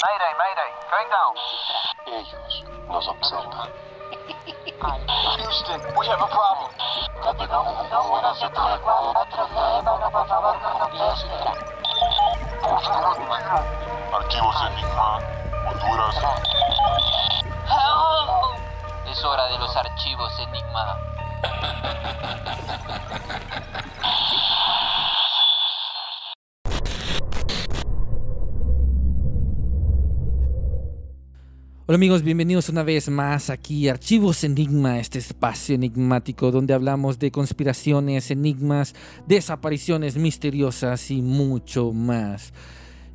Mayday, mayday, going down. Ellos nos observan. Houston, we have a problem. Archivos Enigma, Honduras. Es hora de los archivos Enigma. Hola amigos, bienvenidos una vez más aquí a Archivos Enigma, este espacio enigmático donde hablamos de conspiraciones, enigmas, desapariciones misteriosas y mucho más.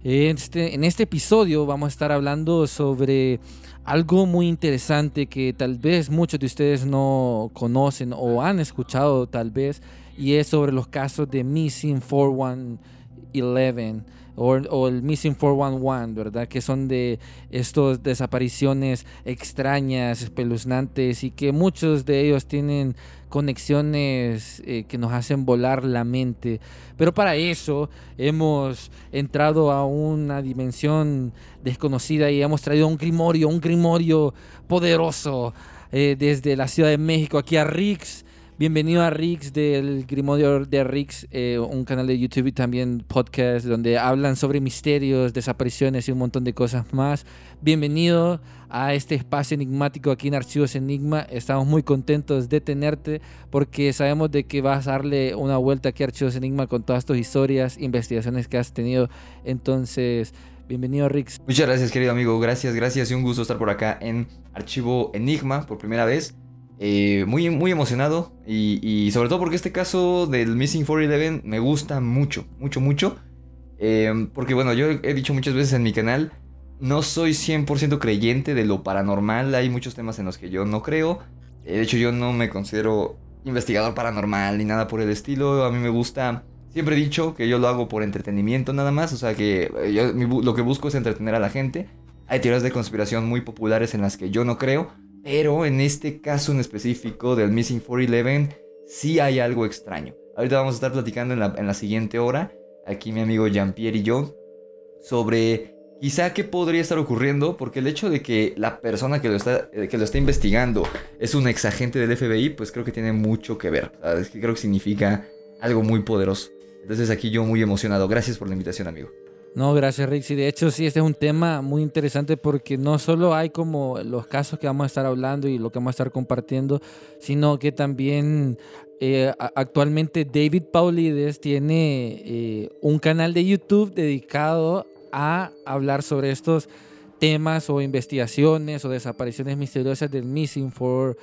Este, en este episodio vamos a estar hablando sobre algo muy interesante que tal vez muchos de ustedes no conocen o han escuchado tal vez y es sobre los casos de Missing 4111 o, el Missing 411, ¿verdad? Que son de estas desapariciones extrañas, espeluznantes y que muchos de ellos tienen conexiones eh, que nos hacen volar la mente. Pero para eso hemos entrado a una dimensión desconocida y hemos traído un grimorio, un grimorio poderoso eh, desde la Ciudad de México aquí a Rix. Bienvenido a Rix del Grimorio de Rix, eh, un canal de YouTube y también podcast donde hablan sobre misterios, desapariciones y un montón de cosas más. Bienvenido a este espacio enigmático aquí en Archivos Enigma. Estamos muy contentos de tenerte porque sabemos de que vas a darle una vuelta aquí a Archivos Enigma con todas tus historias, investigaciones que has tenido. Entonces, bienvenido Rix. Muchas gracias, querido amigo. Gracias, gracias. Y un gusto estar por acá en Archivo Enigma por primera vez. Eh, muy, muy emocionado. Y, sobre todo porque este caso del Missing 411 me gusta mucho, mucho, mucho. Eh, porque bueno, yo he dicho muchas veces en mi canal, no soy 100% creyente de lo paranormal. Hay muchos temas en los que yo no creo. Eh, De hecho, yo no me considero investigador paranormal ni nada por el estilo. A mí me gusta... Siempre he dicho que yo lo hago por entretenimiento nada más. O sea que eh, yo, lo que busco es entretener a la gente. Hay teorías de conspiración muy populares en las que yo no creo. Pero en este caso en específico del Missing 411 sí hay algo extraño. Ahorita vamos a estar platicando en la, en la siguiente hora. Aquí mi amigo Jean-Pierre y yo. Sobre quizá qué podría estar ocurriendo. Porque el hecho de que la persona que lo está, eh, que lo está investigando es un ex agente del FBI. Pues creo que tiene mucho que ver. ¿sabes? Creo que significa algo muy poderoso. Entonces aquí yo muy emocionado. Gracias por la invitación amigo. No, gracias Rick. Sí, de hecho, sí, este es un tema muy interesante porque no solo hay como los casos que vamos a estar hablando y lo que vamos a estar compartiendo, sino que también eh, actualmente David Paulides tiene eh, un canal de YouTube dedicado a hablar sobre estos temas o investigaciones o desapariciones misteriosas del Missing for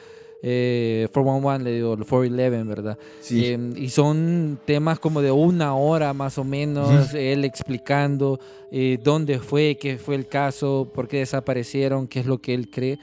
eh, 411, le digo, el 411, ¿verdad? Sí. Eh, y son temas como de una hora más o menos, él explicando eh, dónde fue, qué fue el caso, por qué desaparecieron, qué es lo que él cree.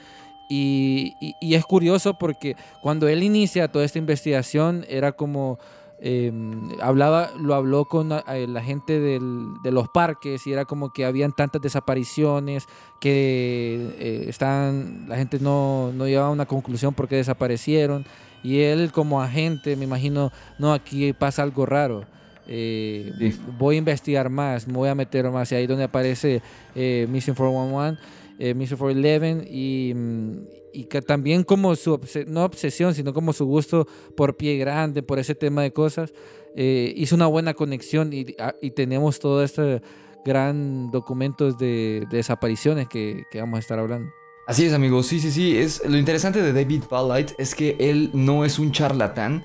Y, y- y es curioso porque cuando él inicia toda esta investigación era como... eh, hablaba, lo habló con eh, la gente del- de los parques y era como que habían tantas desapariciones que eh, estaban, la gente no, no llegaba a una conclusión por qué desaparecieron. Y él como agente, me imagino, no, aquí pasa algo raro. Eh, Sí. Voy a investigar más, me voy a meter más. Y ahí donde aparece Missing 411, eh, Missing 411 y, mm, y que también como su, no obsesión, sino como su gusto por pie grande, por ese tema de cosas, eh, hizo una buena conexión y, a- y tenemos todo este gran documentos de, de desapariciones que, vamos a estar hablando. Así es, amigos. Sí, sí, sí. Es, lo interesante de David Paulight es que él no es un charlatán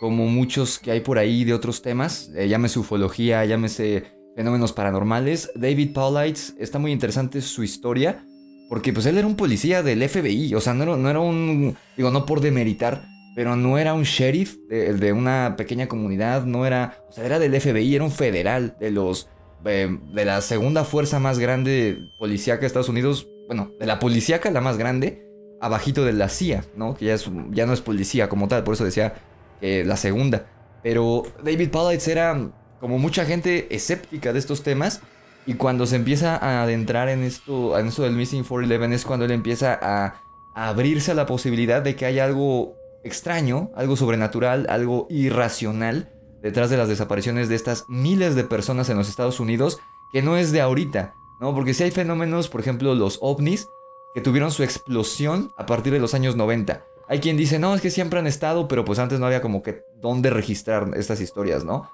como muchos que hay por ahí de otros temas. Eh, llámese ufología, llámese fenómenos paranormales. David Paulight está muy interesante su historia porque pues él era un policía del FBI. O sea, no era, no era un... Digo, no por demeritar, pero no era un sheriff de, una pequeña comunidad. No era... O sea, era del FBI, era un federal de los... eh, de la segunda fuerza más grande policíaca de Estados Unidos bueno, de la policíaca, la más grande, abajito de la CIA, ¿no? Que ya, es, ya no es policía como tal, por eso decía que la segunda. Pero David Paulides era como mucha gente escéptica de estos temas. Y cuando se empieza a adentrar en esto, en esto del Missing 411 es cuando él empieza a, a abrirse a la posibilidad de que haya algo extraño, algo sobrenatural, algo irracional detrás de las desapariciones de estas miles de personas en los Estados Unidos, que no es de ahorita. ¿no? Porque si hay fenómenos, por ejemplo, los ovnis, que tuvieron su explosión a partir de los años 90. Hay quien dice, no, es que siempre han estado, pero pues antes no había como que dónde registrar estas historias, ¿no?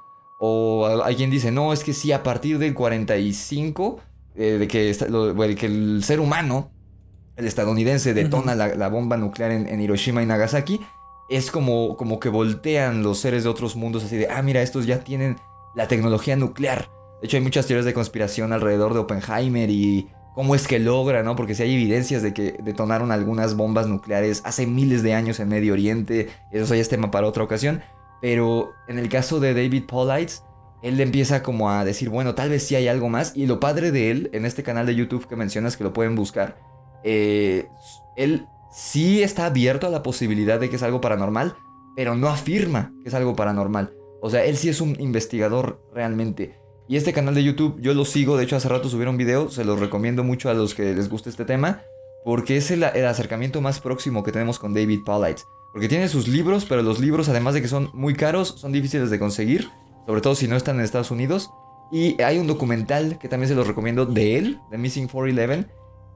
O hay quien dice, no, es que sí, a partir del 45, eh, de que, esta- lo- bueno, que el ser humano, el estadounidense, detona la, la bomba nuclear en, en Hiroshima y Nagasaki, es como, como que voltean los seres de otros mundos así de, ah, mira, estos ya tienen la tecnología nuclear. De hecho, hay muchas teorías de conspiración alrededor de Oppenheimer y cómo es que logra, ¿no? Porque si hay evidencias de que detonaron algunas bombas nucleares hace miles de años en Medio Oriente, eso ya es tema para otra ocasión. Pero en el caso de David Paulides, él empieza como a decir, bueno, tal vez sí hay algo más. Y lo padre de él, en este canal de YouTube que mencionas que lo pueden buscar, eh, él sí está abierto a la posibilidad de que es algo paranormal, pero no afirma que es algo paranormal. O sea, él sí es un investigador realmente. Y este canal de YouTube yo lo sigo, de hecho hace rato subieron un video, se los recomiendo mucho a los que les guste este tema, porque es el, el acercamiento más próximo que tenemos con David Paulides. Porque tiene sus libros, pero los libros, además de que son muy caros, son difíciles de conseguir, sobre todo si no están en Estados Unidos. Y hay un documental que también se los recomiendo de él, de Missing 411,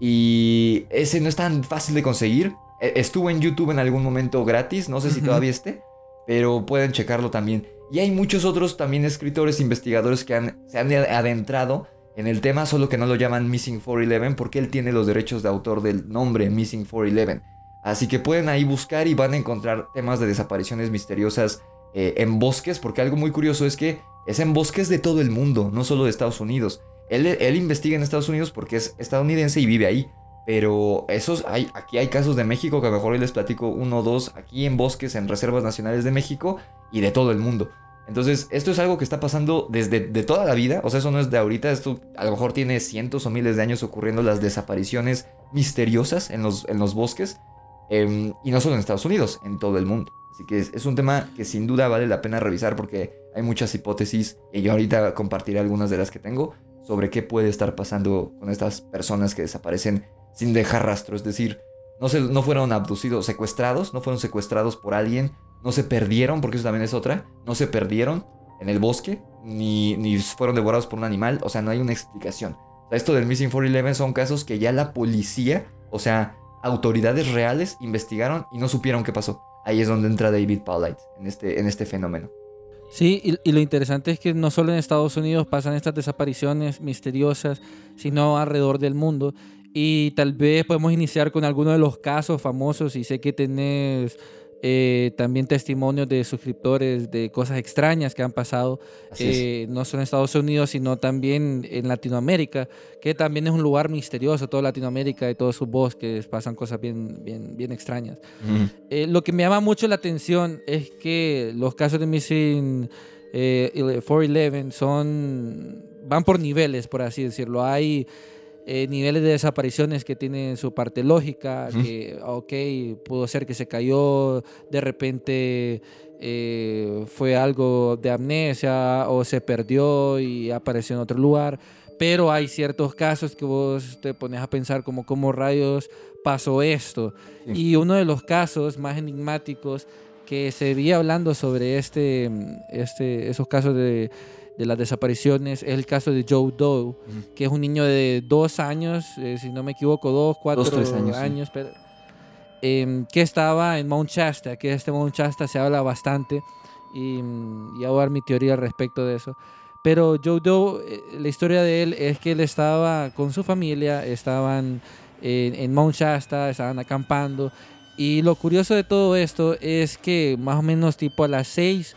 y ese no es tan fácil de conseguir. E- Estuvo en YouTube en algún momento gratis, no sé si todavía esté, pero pueden checarlo también. Y hay muchos otros también escritores, investigadores que han, se han adentrado en el tema, solo que no lo llaman Missing 411 porque él tiene los derechos de autor del nombre Missing 411. Así que pueden ahí buscar y van a encontrar temas de desapariciones misteriosas eh, en bosques, porque algo muy curioso es que es en bosques de todo el mundo, no solo de Estados Unidos. Él, investiga en Estados Unidos porque es estadounidense y vive ahí. Pero esos hay, aquí hay casos de México que a lo mejor les platico uno o dos aquí en bosques, en reservas nacionales de México y de todo el mundo. Entonces, esto es algo que está pasando desde de toda la vida. O sea, eso no es de ahorita. Esto a lo mejor tiene cientos o miles de años ocurriendo las desapariciones misteriosas en los bosques. Em, y no solo en Estados Unidos, en todo el mundo. Así que es, un tema que sin duda vale la pena revisar porque hay muchas hipótesis. Y yo ahorita compartiré algunas de las que tengo sobre qué puede estar pasando con estas personas que desaparecen sin dejar rastro. Es decir, no, se, no fueron abducidos, secuestrados, no fueron secuestrados por alguien, no se perdieron, porque eso también es otra, no se perdieron en el bosque, ni, ni fueron devorados por un animal, o sea, no hay una explicación. Esto del Missing 411 son casos que ya la policía, o sea, autoridades reales investigaron y no supieron qué pasó. Ahí es donde entra David Paulides en este, en este fenómeno. Sí, y, y lo interesante es que no solo en Estados Unidos pasan estas desapariciones misteriosas, sino alrededor del mundo. Y tal vez podemos iniciar con alguno de los casos famosos y sé que tenés eh, también testimonios de suscriptores de cosas extrañas que han pasado, eh, no solo en Estados Unidos, sino también en Latinoamérica, que también es un lugar misterioso, toda Latinoamérica y todos sus bosques, pasan cosas bien, bien, bien extrañas. Ujú. Eh, lo que me llama mucho la atención es que los casos de Missing eh, 411 son van por niveles, por así decirlo. Hay eh, niveles de desapariciones que tienen su parte lógica, que, ok, pudo ser que se cayó, de repente eh, fue algo de amnesia o se perdió y apareció en otro lugar. Pero hay ciertos casos que vos te pones a pensar como cómo rayos pasó esto. Sí. Y uno de los casos más enigmáticos que se veía hablando sobre este, este, esos casos de, de las desapariciones es el caso de Joe Doe, que es un niño de dos años, eh, si no me equivoco, dos, cuatro Dos, tres años, sí. pero, em, que estaba en Mount Shasta, que este Mount Shasta se habla bastante y, mm, y voy a dar mi teoría al respecto de eso. Pero Joe Doe, eh, la historia de él es que él estaba con su familia, estaban en, en Mount Shasta, estaban acampando. Y lo curioso de todo esto es que más o menos tipo a las 6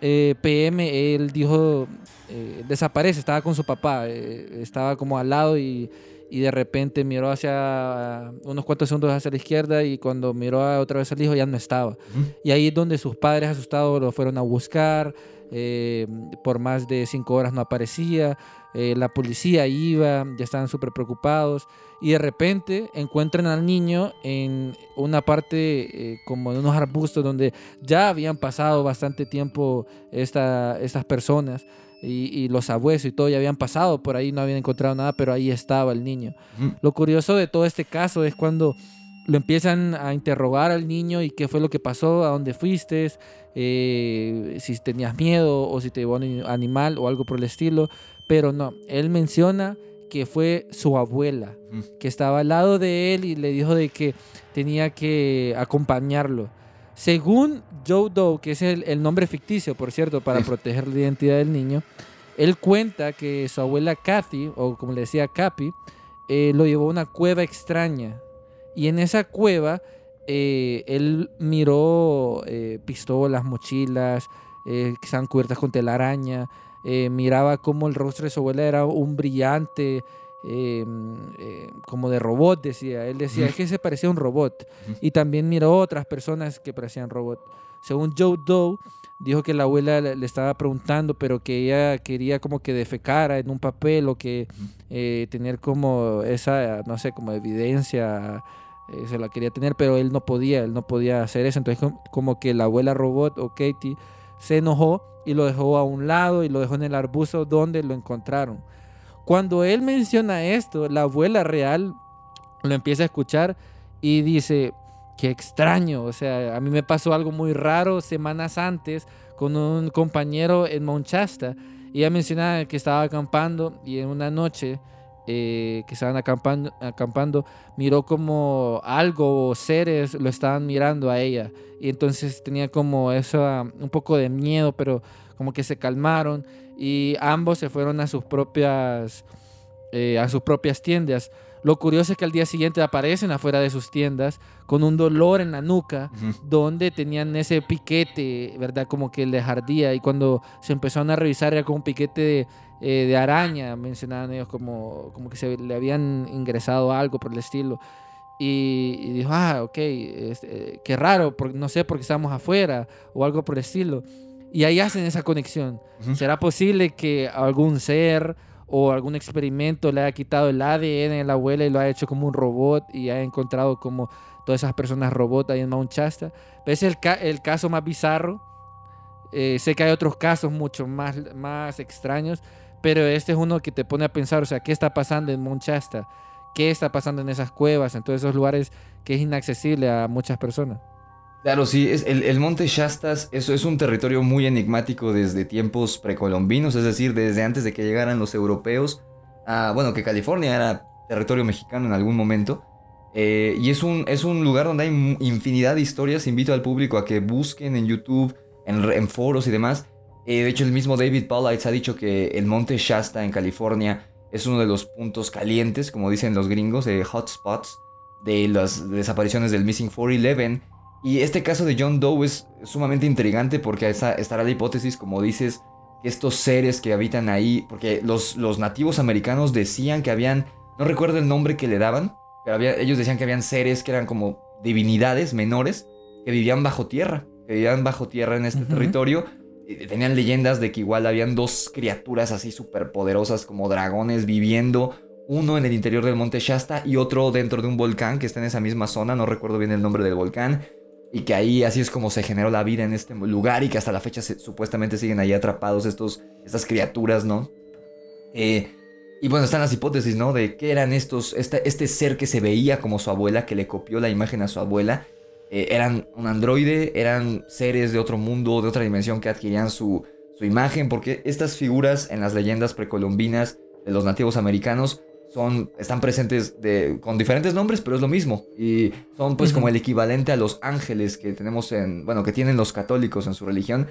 eh, pm él dijo, eh, desaparece, estaba con su papá, eh, estaba como al lado y, y de repente miró hacia unos cuantos segundos hacia la izquierda y cuando miró otra vez al hijo ya no estaba. Y ahí es donde sus padres asustados lo fueron a buscar. eh, por más de cinco horas no aparecía. Eh, la policía iba, ya estaban súper preocupados. Y de repente encuentran al niño en una parte eh, como en unos arbustos donde ya habían pasado bastante tiempo esta, estas personas. Y, y los abuelos y todo ya habían pasado por ahí, no habían encontrado nada, pero ahí estaba el niño. Lo curioso de todo este caso es cuando lo empiezan a interrogar al niño y qué fue lo que pasó, a dónde fuiste, eh, si tenías miedo o si te llevó un animal o algo por el estilo. Pero no, él menciona que fue su abuela, Ujú. que estaba al lado de él y le dijo de que tenía que acompañarlo. Según Joe Doe, que es el, el nombre ficticio, por cierto, para proteger la identidad del niño, él cuenta que su abuela Kathy, o como le decía Capi, eh, lo llevó a una cueva extraña. Y en esa cueva eh, él miró eh, pistolas, mochilas, eh, que estaban cubiertas con telaraña. Eh, miraba cómo el rostro de su abuela era un brillante, eh, eh, como de robot, decía. Él decía, es que se parecía a un robot. Y también miró otras personas que parecían robot. Según Joe Doe, dijo que la abuela le estaba preguntando, pero que ella quería como que defecara en un papel o que eh, tener como esa, no sé, como evidencia, eh, se la quería tener, pero él no podía, él no podía hacer eso. Entonces com- como que la abuela robot o Katie se enojó y lo dejó a un lado y lo dejó en el arbusto donde lo encontraron. Cuando él menciona esto, la abuela real lo empieza a escuchar y dice, qué extraño, o sea, a mí me pasó algo muy raro semanas antes con un compañero en Mount Shasta y ella mencionaba que estaba acampando y en una noche eh, que estaban acampando, acampando, miró como algo o seres lo estaban mirando a ella y entonces tenía como eso, ah, un poco de miedo, pero como que se calmaron y ambos se fueron a sus propias, eh, a sus propias tiendas. Lo curioso es que al día siguiente aparecen afuera de sus tiendas con un dolor en la nuca donde tenían ese piquete, ¿verdad? Como que les ardía y cuando se empezaron a revisar era como un piquete de, eh, de araña, mencionaban ellos como, como que se le habían ingresado algo por el estilo. Y, y dijo, ah, ok, este, qué raro, porque no sé por qué estamos afuera o algo por el estilo. Y ahí hacen esa conexión. Ujú. ¿Será posible que algún ser o algún experimento le haya quitado el ADN de la abuela y lo haya hecho como un robot y haya encontrado como todas esas personas robot ahí en Mount Shasta? Pero ese es el, ca- el caso más bizarro. Eh, sé que hay otros casos mucho más, más extraños, pero este es uno que te pone a pensar, o sea, ¿qué está pasando en Mount Shasta? ¿Qué está pasando en esas cuevas, en todos esos lugares que es inaccesible a muchas personas? Claro, sí, es el, monte Shastas eso es un territorio muy enigmático desde tiempos precolombinos, es decir, desde antes de que llegaran los europeos, bueno, que California era territorio mexicano en algún momento. Eh, y es un, es un lugar donde hay infinidad de historias. Invito al público a que busquen en YouTube, en foros y demás. Eh, de hecho, el mismo David Paulides ha dicho que el monte Shasta en California es uno de los puntos calientes, como dicen los gringos, de hotspots de las desapariciones del Missing 411. Y este caso de John Doe es sumamente intrigante porque estará la hipótesis, como dices, que estos seres que habitan ahí, porque los, los nativos americanos decían que habían, no recuerdo el nombre que le daban, pero había- ellos decían que habían seres que eran como divinidades menores que vivían bajo tierra, que vivían bajo tierra en este territorio. Y tenían leyendas de que igual habían dos criaturas así súper poderosas como dragones viviendo, uno en el interior del monte Shasta y otro dentro de un volcán que está en esa misma zona, no recuerdo bien el nombre del volcán. Y que ahí así es como se generó la vida en este lugar y que hasta la fecha supuestamente siguen ahí atrapados estos, estas criaturas, ¿no? Eh, y bueno, están las hipótesis, ¿no? De qué eran estos, este, este ser que se veía como su abuela, que le copió la imagen a su abuela. Eh, eran un androide, eran seres de otro mundo, de otra dimensión que adquirían su, su imagen, porque estas figuras en las leyendas precolombinas de los nativos americanos son, están presentes de, con diferentes nombres, pero es lo mismo. Y son pues como el equivalente a los ángeles que tenemos en, bueno, que tienen los católicos en su religión.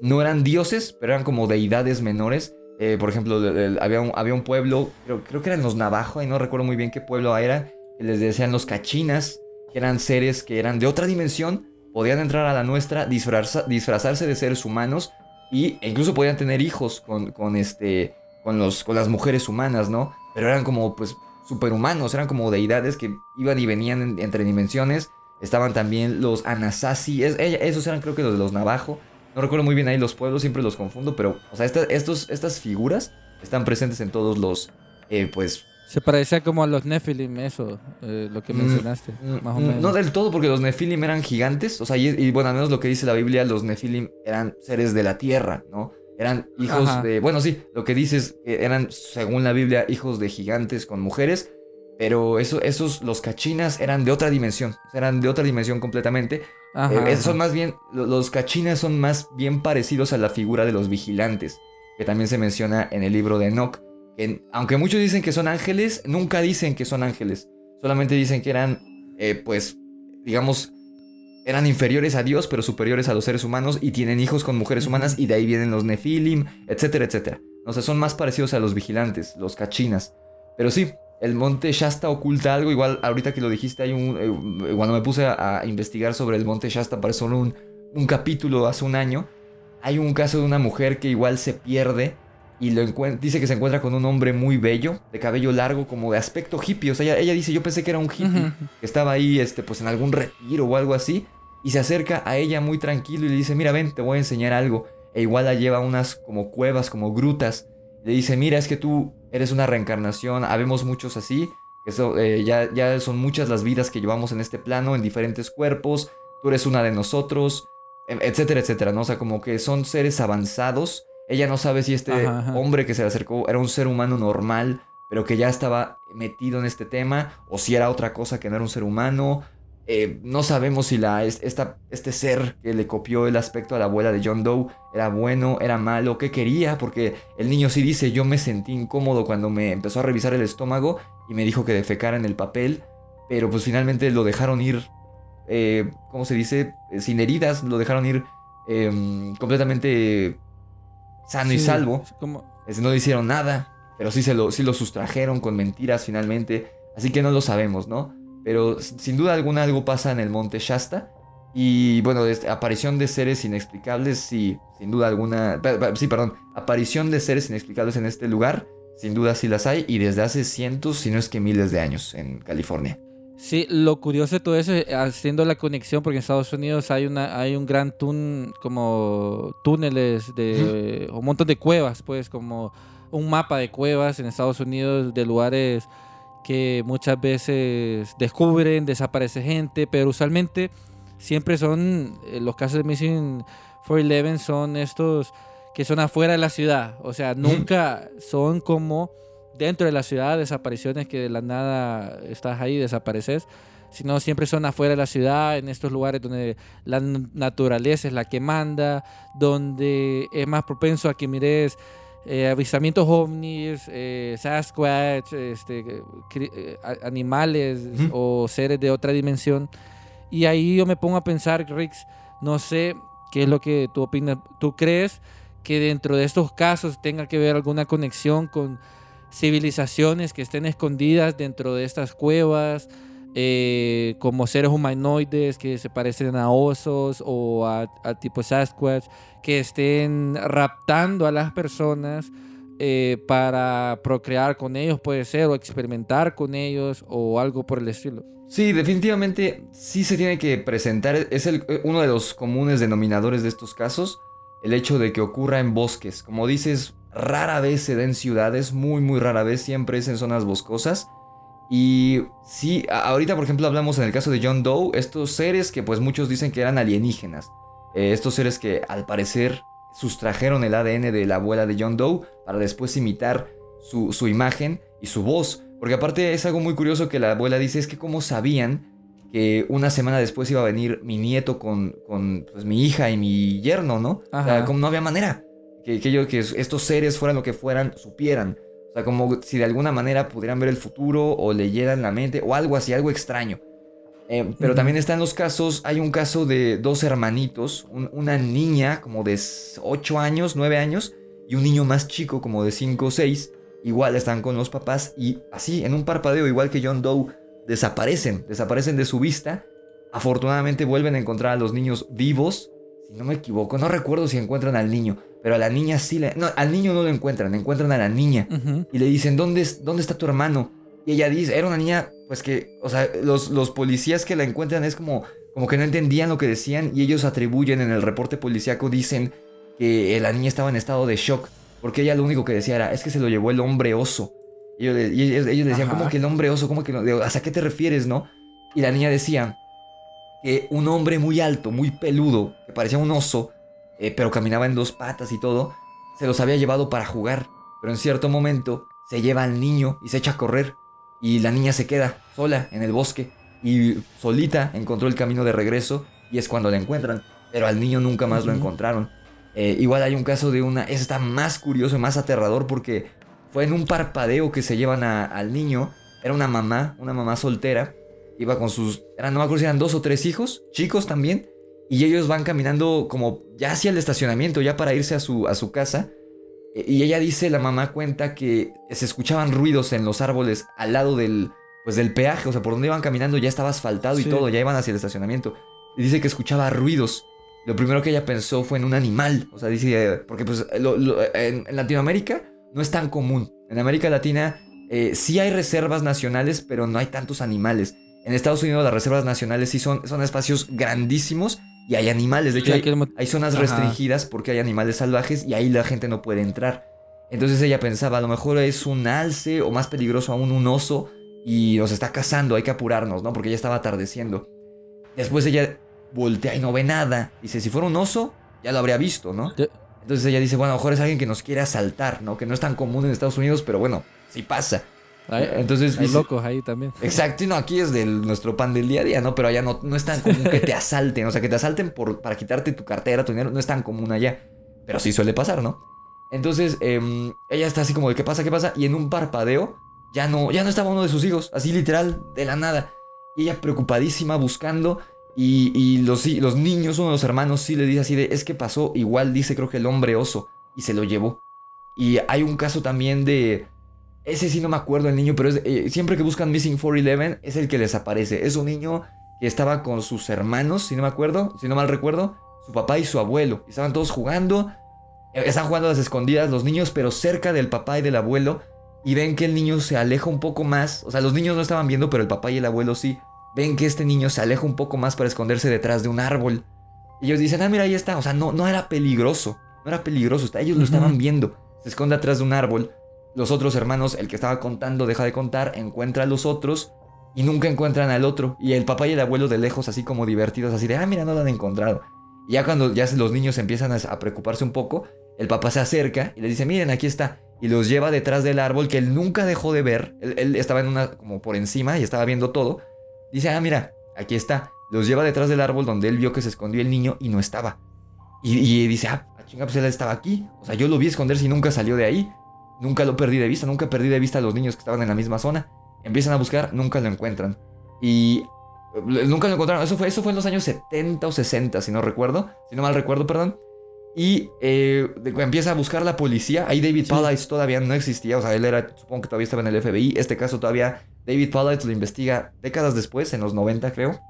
No eran dioses, pero eran como deidades menores. Eh, por ejemplo, el- el- había, un, había un pueblo, creo, creo que eran los Navajo, y no recuerdo muy bien qué pueblo era, que les decían los cachinas, que eran seres que eran de otra dimensión, podían entrar a la nuestra, disfraza- disfrazarse de seres humanos, y, e incluso podían tener hijos con, con, este, con, los, con las mujeres humanas, ¿no? Pero eran como, pues, superhumanos, eran como deidades que iban y venían en- entre dimensiones. Estaban también los Anasazi, es- esos eran creo que los de los Navajo. No recuerdo muy bien ahí los pueblos, siempre los confundo, pero, o sea, estos, estas figuras están presentes en todos los, eh, pues, Se parecía como a los Nephilim, eso, eh, lo que Mm, mencionaste, Mm, más o mm, menos. No del todo, porque los Nefilim eran gigantes. O sea, y, y, bueno, al menos lo que dice la Biblia, los Nefilim eran seres de la tierra, ¿no? Eran hijos Ajá. de. Bueno, sí, lo que dices, eran, según la Biblia, hijos de gigantes con mujeres. Pero eso, esos, los cachinas, eran de otra dimensión. eran de otra dimensión completamente. Ajá, Eh, ajá. son más bien. lo- Los cachinas son más bien parecidos a la figura de los vigilantes. Que también se menciona en el libro de Enoch. Que aunque muchos dicen que son ángeles, nunca dicen que son ángeles. Solamente dicen que eran, eh, pues, digamos, eran inferiores a Dios, pero superiores a los seres humanos y tienen hijos con mujeres humanas y de ahí vienen los Nefilim, etcétera, etcétera. O sea, son más parecidos a los vigilantes, los cachinas. Pero sí, el monte Shasta oculta algo. Igual, ahorita que lo dijiste, hay un. eh, cuando me puse a, a investigar sobre el monte Shasta para solo un, un capítulo hace un año, hay un caso de una mujer que igual se pierde y lo dice que se encuentra con un hombre muy bello, de cabello largo, como de aspecto hippie. O sea, ella, ella dice: Yo pensé que era un hippie que estaba ahí, este, pues en algún retiro o algo así. Y se acerca a ella muy tranquilo y le dice: Mira, ven, te voy a enseñar algo. E igual la lleva a unas como cuevas, como grutas. Le dice: Mira, es que tú eres una reencarnación. Habemos muchos así. Eso, eh, ya, ya son muchas las vidas que llevamos en este plano, en diferentes cuerpos. Tú eres una de nosotros, e- etcétera, etcétera, ¿no? O sea, como que son seres avanzados. Ella no sabe si este Ajá, ajá. hombre que se le acercó era un ser humano normal, pero que ya estaba metido en este tema, o si era otra cosa que no era un ser humano. Eh, no sabemos si la, es- esta, este ser que le copió el aspecto a la abuela de John Doe era bueno, era malo, qué quería, porque el niño sí dice, yo me sentí incómodo cuando me empezó a revisar el estómago y me dijo que defecara en el papel, pero pues finalmente lo dejaron ir, eh, ¿cómo se dice? Eh, sin heridas, lo dejaron ir em, completamente sano y salvo. como- no le hicieron nada, pero sí, se lo, sí lo sustrajeron con mentiras finalmente. Así que no lo sabemos, ¿no? Pero sin duda alguna algo pasa en el monte Shasta. Y bueno, es- aparición de seres inexplicables, sí, sin duda alguna. Sí, perdón. Aparición de seres inexplicables en este lugar, sin duda sí las hay. Y desde hace cientos, si no es que miles de años en California. Sí, lo curioso de todo eso, es haciendo la conexión, porque en Estados Unidos hay una hay un gran tún como túneles de un montón de cuevas, pues como un mapa de cuevas en Estados Unidos de lugares que muchas veces descubren, desaparece gente, pero usualmente siempre son eh, los casos de Missing 411 son estos que son afuera de la ciudad, o sea, nunca son como dentro de la ciudad, desapariciones que de la nada estás ahí, desapareces, sino siempre son afuera de la ciudad, en estos lugares donde la naturaleza es la que manda, donde es más propenso a que mires eh, avistamientos ovnis, eh, Sasquatch, este, eh, animales o seres de otra dimensión. Y ahí yo me pongo a pensar, Rix, no sé qué es lo que tú opinas. ¿Tú crees que dentro de estos casos tenga que ver alguna conexión con civilizaciones que estén escondidas dentro de estas cuevas, eh, como seres humanoides que se parecen a osos o a, a tipo Sasquatch, que estén raptando a las personas eh, para procrear con ellos, puede ser, o experimentar con ellos o algo por el estilo. Sí, definitivamente sí se tiene que presentar. Es el- uno de los comunes denominadores de estos casos. El hecho de que ocurra en bosques. Como dices, rara vez se da en ciudades, muy, muy rara vez. Siempre es en zonas boscosas. Y sí, ahorita por ejemplo hablamos en el caso de John Doe. Estos seres que pues muchos dicen que eran alienígenas. Eh, estos seres que al parecer sustrajeron el ADN de la abuela de John Doe para después imitar su, su imagen y su voz. Porque aparte es algo muy curioso que la abuela dice, es que cómo sabían que una semana después iba a venir mi nieto con, con pues, mi hija y mi yerno, ¿no? O sea, Ajá. como no había manera que, que, ellos- que estos seres fueran lo que fueran, supieran. O sea, como si de alguna manera pudieran ver el futuro o leyeran la mente o algo así, algo extraño. Eh, pero también están los casos, hay un caso de dos hermanitos, un- una niña como de 8 años, 9 años, y un niño más chico como de 5 o 6, igual están con los papás y así, en un parpadeo, igual que John Doe, desaparecen, desaparecen de su vista. Afortunadamente vuelven a encontrar a los niños vivos, si no me equivoco, no recuerdo si encuentran al niño, pero a la niña sí le... No, al niño no lo encuentran, encuentran a la niña y le dicen, ¿dónde, es- ¿dónde está tu hermano? Y ella dice, era una niña, pues que, o sea, los, los policías que la encuentran es como, como que no entendían lo que decían y ellos atribuyen en el reporte policíaco, dicen que la niña estaba en estado de shock, porque ella lo único que decía era, es que se lo llevó el hombre oso. Y ellos, le- y ellos, ellos decían, Ajá. ¿cómo que el hombre oso? ¿Cómo que no? ¿Hasta qué te refieres, no? Y la niña decía que un hombre muy alto, muy peludo, que parecía un oso, eh, pero caminaba en dos patas y todo, se los había llevado para jugar. Pero en cierto momento se lleva al niño y se echa a correr. Y la niña se queda sola en el bosque. Y solita encontró el camino de regreso. Y es cuando la encuentran. Pero al niño nunca más lo encontraron. Eh, igual hay un caso de una... Ese está más curioso y más aterrador porque fue en un parpadeo que se llevan a- al niño. Era una mamá, una mamá soltera. Iba con sus, no me acuerdo si eran dos o tres hijos, chicos también. Y ellos van caminando como ya hacia el estacionamiento, ya para irse a su, a su casa. E- Y ella dice, la mamá cuenta que se escuchaban ruidos en los árboles al lado del, pues del peaje, o sea, por donde iban caminando ya estaba asfaltado y Sí. todo, ya iban hacia el estacionamiento. Y dice que escuchaba ruidos. Lo primero que ella pensó fue en un animal, o sea, dice, porque pues lo- lo- en, en Latinoamérica no es tan común. En América Latina eh, sí hay reservas nacionales, pero no hay tantos animales. En Estados Unidos las reservas nacionales sí son, son espacios grandísimos y hay animales. De hecho, hay, zonas Ajá. restringidas porque hay animales salvajes y ahí la gente no puede entrar. Entonces ella pensaba, a lo mejor es un alce o más peligroso aún un oso y nos está cazando, hay que apurarnos, ¿no? Porque ya estaba atardeciendo. Después ella voltea y no ve nada. Dice, si fuera un oso, ya lo habría visto, ¿no? Entonces ella dice, bueno, a lo mejor es alguien que nos quiere asaltar, ¿no? Que no es tan común en Estados Unidos, pero bueno, sí pasa. Hay, Entonces hay dice- locos ahí también. Exacto, y no, aquí es de nuestro pan del día a día, ¿no? Pero allá no, no es tan común que te asalten. O sea, que te asalten por, para quitarte tu cartera, tu dinero, no es tan común allá. Pero sí suele pasar, ¿no? Entonces, em, ella está así como de, ¿qué pasa? ¿Qué pasa? Y en un parpadeo, ya no, ya no estaba uno de sus hijos, así literal, de la nada. Y ella preocupadísima buscando. Y, y los, los niños, uno de los hermanos, sí le dice así de, es que pasó, igual dice creo que el hombre oso, y se lo llevó. Y hay un caso también de... Ese sí no me acuerdo el niño, pero es- eh, siempre que buscan Missing 411 es el que les aparece. Es un niño que estaba con sus hermanos, si no me acuerdo, si no mal recuerdo, su papá y su abuelo. Estaban todos jugando. eh, Están jugando a las escondidas los niños, pero cerca del papá y del abuelo. Y ven que el niño se aleja un poco más. O sea, los niños no estaban viendo, pero el papá y el abuelo sí. Ven que este niño se aleja un poco más para esconderse detrás de un árbol. Y ellos dicen, ah, mira, ahí está. O sea, no, no era peligroso. No era peligroso. Ellos lo estaban viendo. Se esconde atrás de un árbol. Los otros hermanos, el que estaba contando, deja de contar, encuentra a los otros y nunca encuentran al otro. Y el papá y el abuelo de lejos, así como divertidos, así de, ah, mira, no lo han encontrado. Y ya cuando ya los niños empiezan a, preocuparse un poco, el papá se acerca y le dice, miren, aquí está. Y los lleva detrás del árbol que él nunca dejó de ver. Él, él estaba en una, como por encima y estaba viendo todo. Dice, ah, mira, aquí está. Los lleva detrás del árbol donde él vio que se escondió el niño y no estaba. Y, y dice, ah, chinga, pues él estaba aquí. O sea, yo lo vi esconderse y nunca salió de ahí. Nunca lo perdí de vista, nunca perdí de vista a los niños que estaban en la misma zona. Empiezan a buscar, nunca lo encuentran. Y eh, nunca lo encontraron. Eso fue, eso fue en los años 70 o 60, si no recuerdo. Si no mal recuerdo, perdón. Y eh, empieza a buscar la policía. Ahí David Sí. Todavía no existía. O sea, él era, supongo que todavía estaba en el FBI. Este caso todavía David Pallais lo investiga décadas después, en los 90 creo.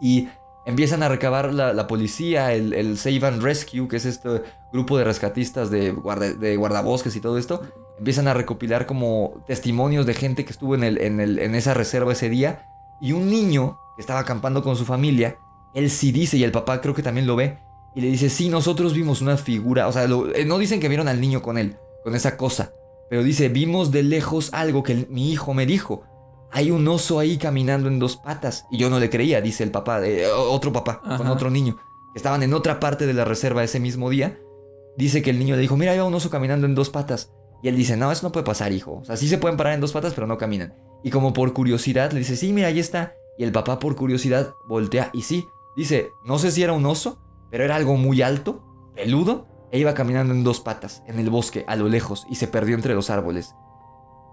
Y empiezan a recabar la, policía, el, Save and Rescue, que es este grupo de rescatistas de, guarda- guardabosques y todo esto. Empiezan a recopilar como testimonios de gente que estuvo en, esa reserva ese día. Y un niño que estaba acampando con su familia, él sí dice, y el papá creo que también lo ve, y le dice, sí, nosotros vimos una figura. O sea, eh, no dicen que vieron al niño con él, con esa cosa. Pero dice, vimos de lejos algo que mi hijo me dijo. Hay un oso ahí caminando en dos patas. Y yo no le creía, dice el papá, de, otro papá, con otro niño. que Estaban en otra parte de la reserva ese mismo día. Dice que el niño le dijo, mira, hay un oso caminando en dos patas. Y él dice, no, eso no puede pasar, hijo. O sea, sí se pueden parar en dos patas, pero no caminan. Y como por curiosidad le dice, sí, mira, ahí está. Y el papá por curiosidad voltea y sí. Dice, no sé si era un oso, pero era algo muy alto, peludo, e iba caminando en dos patas, en el bosque, a lo lejos, y se perdió entre los árboles.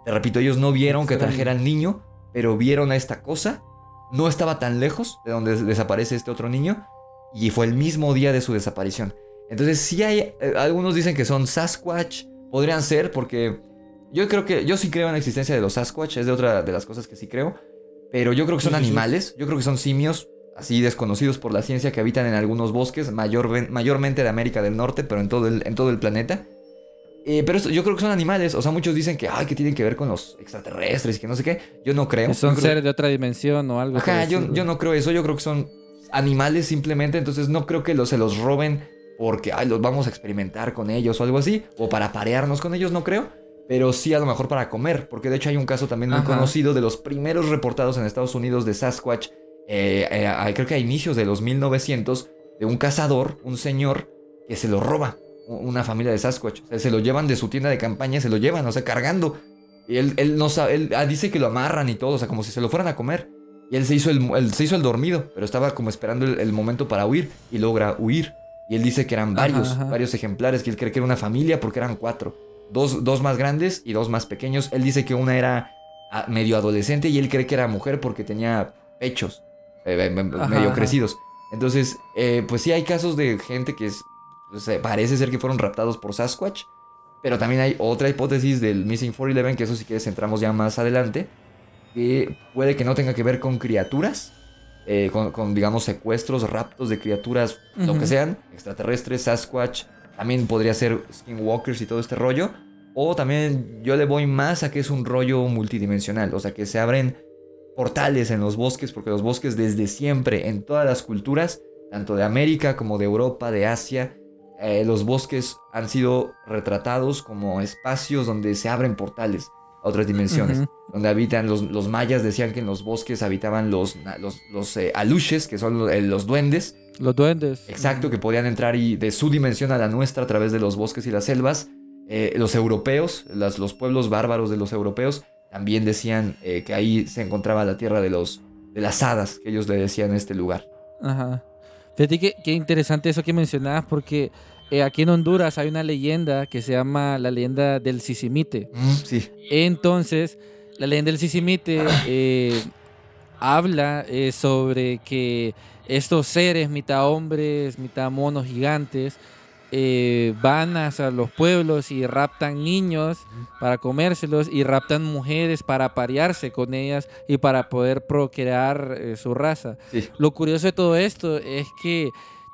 Te repito, ellos no vieron que trajera al niño, pero vieron a esta cosa. No estaba tan lejos de donde desaparece este otro niño, y fue el mismo día de su desaparición. Entonces, sí hay. eh, algunos dicen que son Sasquatch, podrían ser, porque yo creo que. Yo sí creo en la existencia de los Sasquatch, es de otra de las cosas que sí creo. Pero yo creo que son animales, yo creo que son simios, así desconocidos por la ciencia, que habitan en algunos bosques, mayor- mayormente de América del Norte, pero en todo el, en todo el planeta. Eh, pero esto- yo creo que son animales, o sea, muchos dicen que, ay, que tienen que ver con los extraterrestres y que no sé qué. Yo no creo. Son creo- seres de otra dimensión o algo. Ajá, yo, no creo eso, yo creo que son animales simplemente, entonces no creo que los, se los roben porque ay, los vamos a experimentar con ellos o algo así, o para parearnos con ellos, no creo, pero sí a lo mejor para comer, porque de hecho hay un caso también muy Ajá. conocido de los primeros reportados en Estados Unidos de Sasquatch, eh, eh, creo que a inicios de los 1900, de un cazador, un señor, que se lo roba, una familia de Sasquatch, o sea, se lo llevan de su tienda de campaña, se lo llevan, o sea, cargando. Y él, él no sabe, él ah, dice que lo amarran y todo, o sea, como si se lo fueran a comer. Y él se hizo el, él se hizo el dormido, pero estaba como esperando el, el momento para huir y logra huir. Y él dice que eran varios, ajá. varios ejemplares, que él cree que era una familia porque eran cuatro. dos, dos más grandes y dos más pequeños. Él dice que una era ah, medio adolescente y él cree que era mujer porque tenía pechos eh, eh, medio ajá. crecidos. Entonces, eh, pues sí hay casos de gente que es, eh, parece ser que fueron raptados por Sasquatch. Pero también hay otra hipótesis del Missing 411, que eso si quieres entramos ya más adelante, que puede que no tenga que ver con criaturas, eh, con, con, digamos secuestros, raptos de criaturas, lo que sean, extraterrestres, Sasquatch, también podría ser skinwalkers y todo este rollo. O también yo le voy más a que es un rollo multidimensional, o sea que se abren portales en los bosques, porque los bosques desde siempre, en todas las culturas, tanto de América como de Europa, de Asia, eh, los bosques han sido retratados como espacios donde se abren portales a otras dimensiones, donde habitan los, los mayas decían que en los bosques habitaban los, los, los eh, aluches, que son los, eh, los duendes, Los duendes. exacto, que podían entrar y de su dimensión a la nuestra a través de los bosques y las selvas. Los europeos, las- los pueblos bárbaros de los europeos, también decían que ahí se encontraba la tierra de, los, de las hadas, que ellos le decían a este lugar. Ajá. Fíjate que, qué interesante eso que mencionabas porque eh, aquí en Honduras hay una leyenda que se llama la leyenda del Sisimite. Mm, sí. Entonces, la leyenda del Sisimite eh, habla eh, sobre que estos seres, mitad hombres, mitad monos gigantes, eh, van hacia los pueblos y raptan niños para comérselos y raptan mujeres para aparearse con ellas y para poder procrear eh, su raza. Sí. Lo curioso de todo esto es que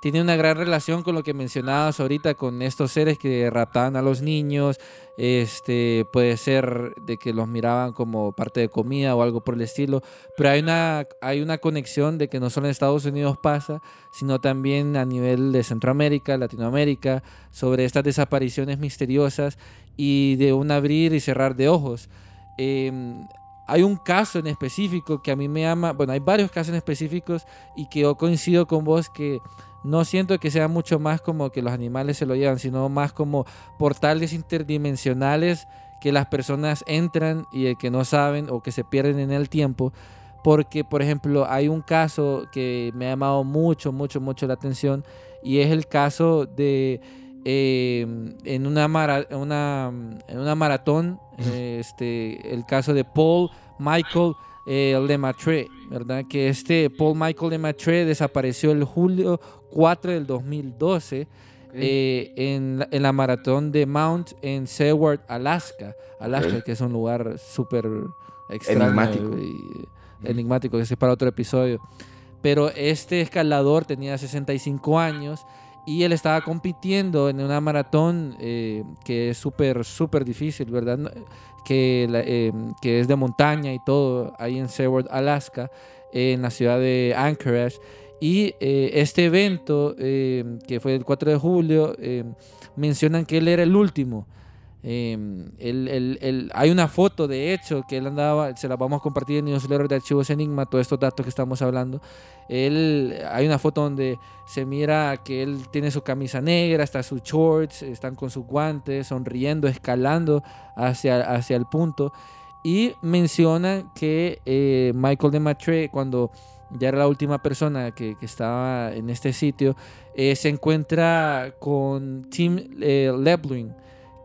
tiene una gran relación con lo que mencionabas ahorita con estos seres que raptaban a los niños. Este puede ser de que los miraban como parte de comida o algo por el estilo, pero hay una hay una conexión de que no solo en Estados Unidos pasa, sino también a nivel de Centroamérica, Latinoamérica, sobre estas desapariciones misteriosas y de un abrir y cerrar de ojos. Em, hay un caso en específico que a mí me llama, bueno, hay varios casos en específicos y que yo coincido con vos que no siento que sea mucho más como que los animales se lo llevan, sino más como portales interdimensionales que las personas entran y que no saben o que se pierden en el tiempo. Porque, por ejemplo, hay un caso que me ha llamado mucho, mucho, mucho la atención y es el caso de eh, en, una una, en una maratón, eh, este, el caso de Paul Michael eh, Lemaitre, ¿verdad? Que este Paul Michael Lemaitre desapareció el julio 4 del 2012 eh, en, en la maratón de Mount en Seward, Alaska. Alaska, que es un lugar súper extraño Enigmático. y enigmático, que es para otro episodio. Pero este escalador tenía 65 años y él estaba compitiendo en una maratón eh, que es súper, súper difícil, ¿verdad? Que, la- eh, que es de montaña y todo, ahí en Seward, Alaska, en la ciudad de Anchorage. Y eh, este evento, que fue el 4 de julio, mencionan que él era el último. Eh, él- él- hay una foto, de hecho, que él andaba, se la vamos a compartir en el newsletter de Archivos Enigma, todos estos datos que estamos hablando. Él, hay una foto donde se mira que él tiene su camisa negra, está sus shorts, están con sus guantes, sonriendo, escalando hacia, hacia el punto. Y menciona que eh, Michael de Matre, cuando ya era la última persona que, que estaba en este sitio, eh, se encuentra con Tim eh, Lebling,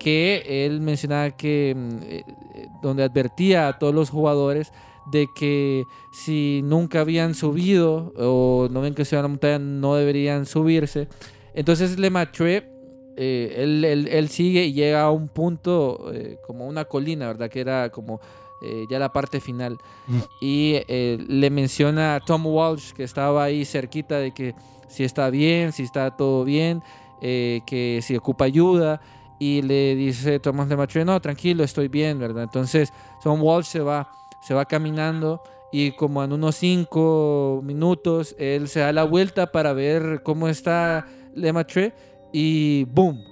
que él mencionaba que mm, eh, eh, donde advertía a todos los jugadores de que si nunca habían subido o no ven que se a la montaña no deberían subirse. Entonces Lemaitre, eh, él, él- él sigue y llega a un punto eh, como una colina, ¿verdad? Que era como eh, ya la parte final. Mm. Y eh, le menciona a Tom Walsh, que estaba ahí cerquita, de que si está bien, si está todo bien, que si ocupa ayuda. Y le dice Thomas Lemaitre, no, tranquilo, estoy bien, ¿verdad? Entonces Tom Walsh se va, se va caminando y como en unos cinco minutos él se da la vuelta para ver cómo está Lemaitre y ¡boom!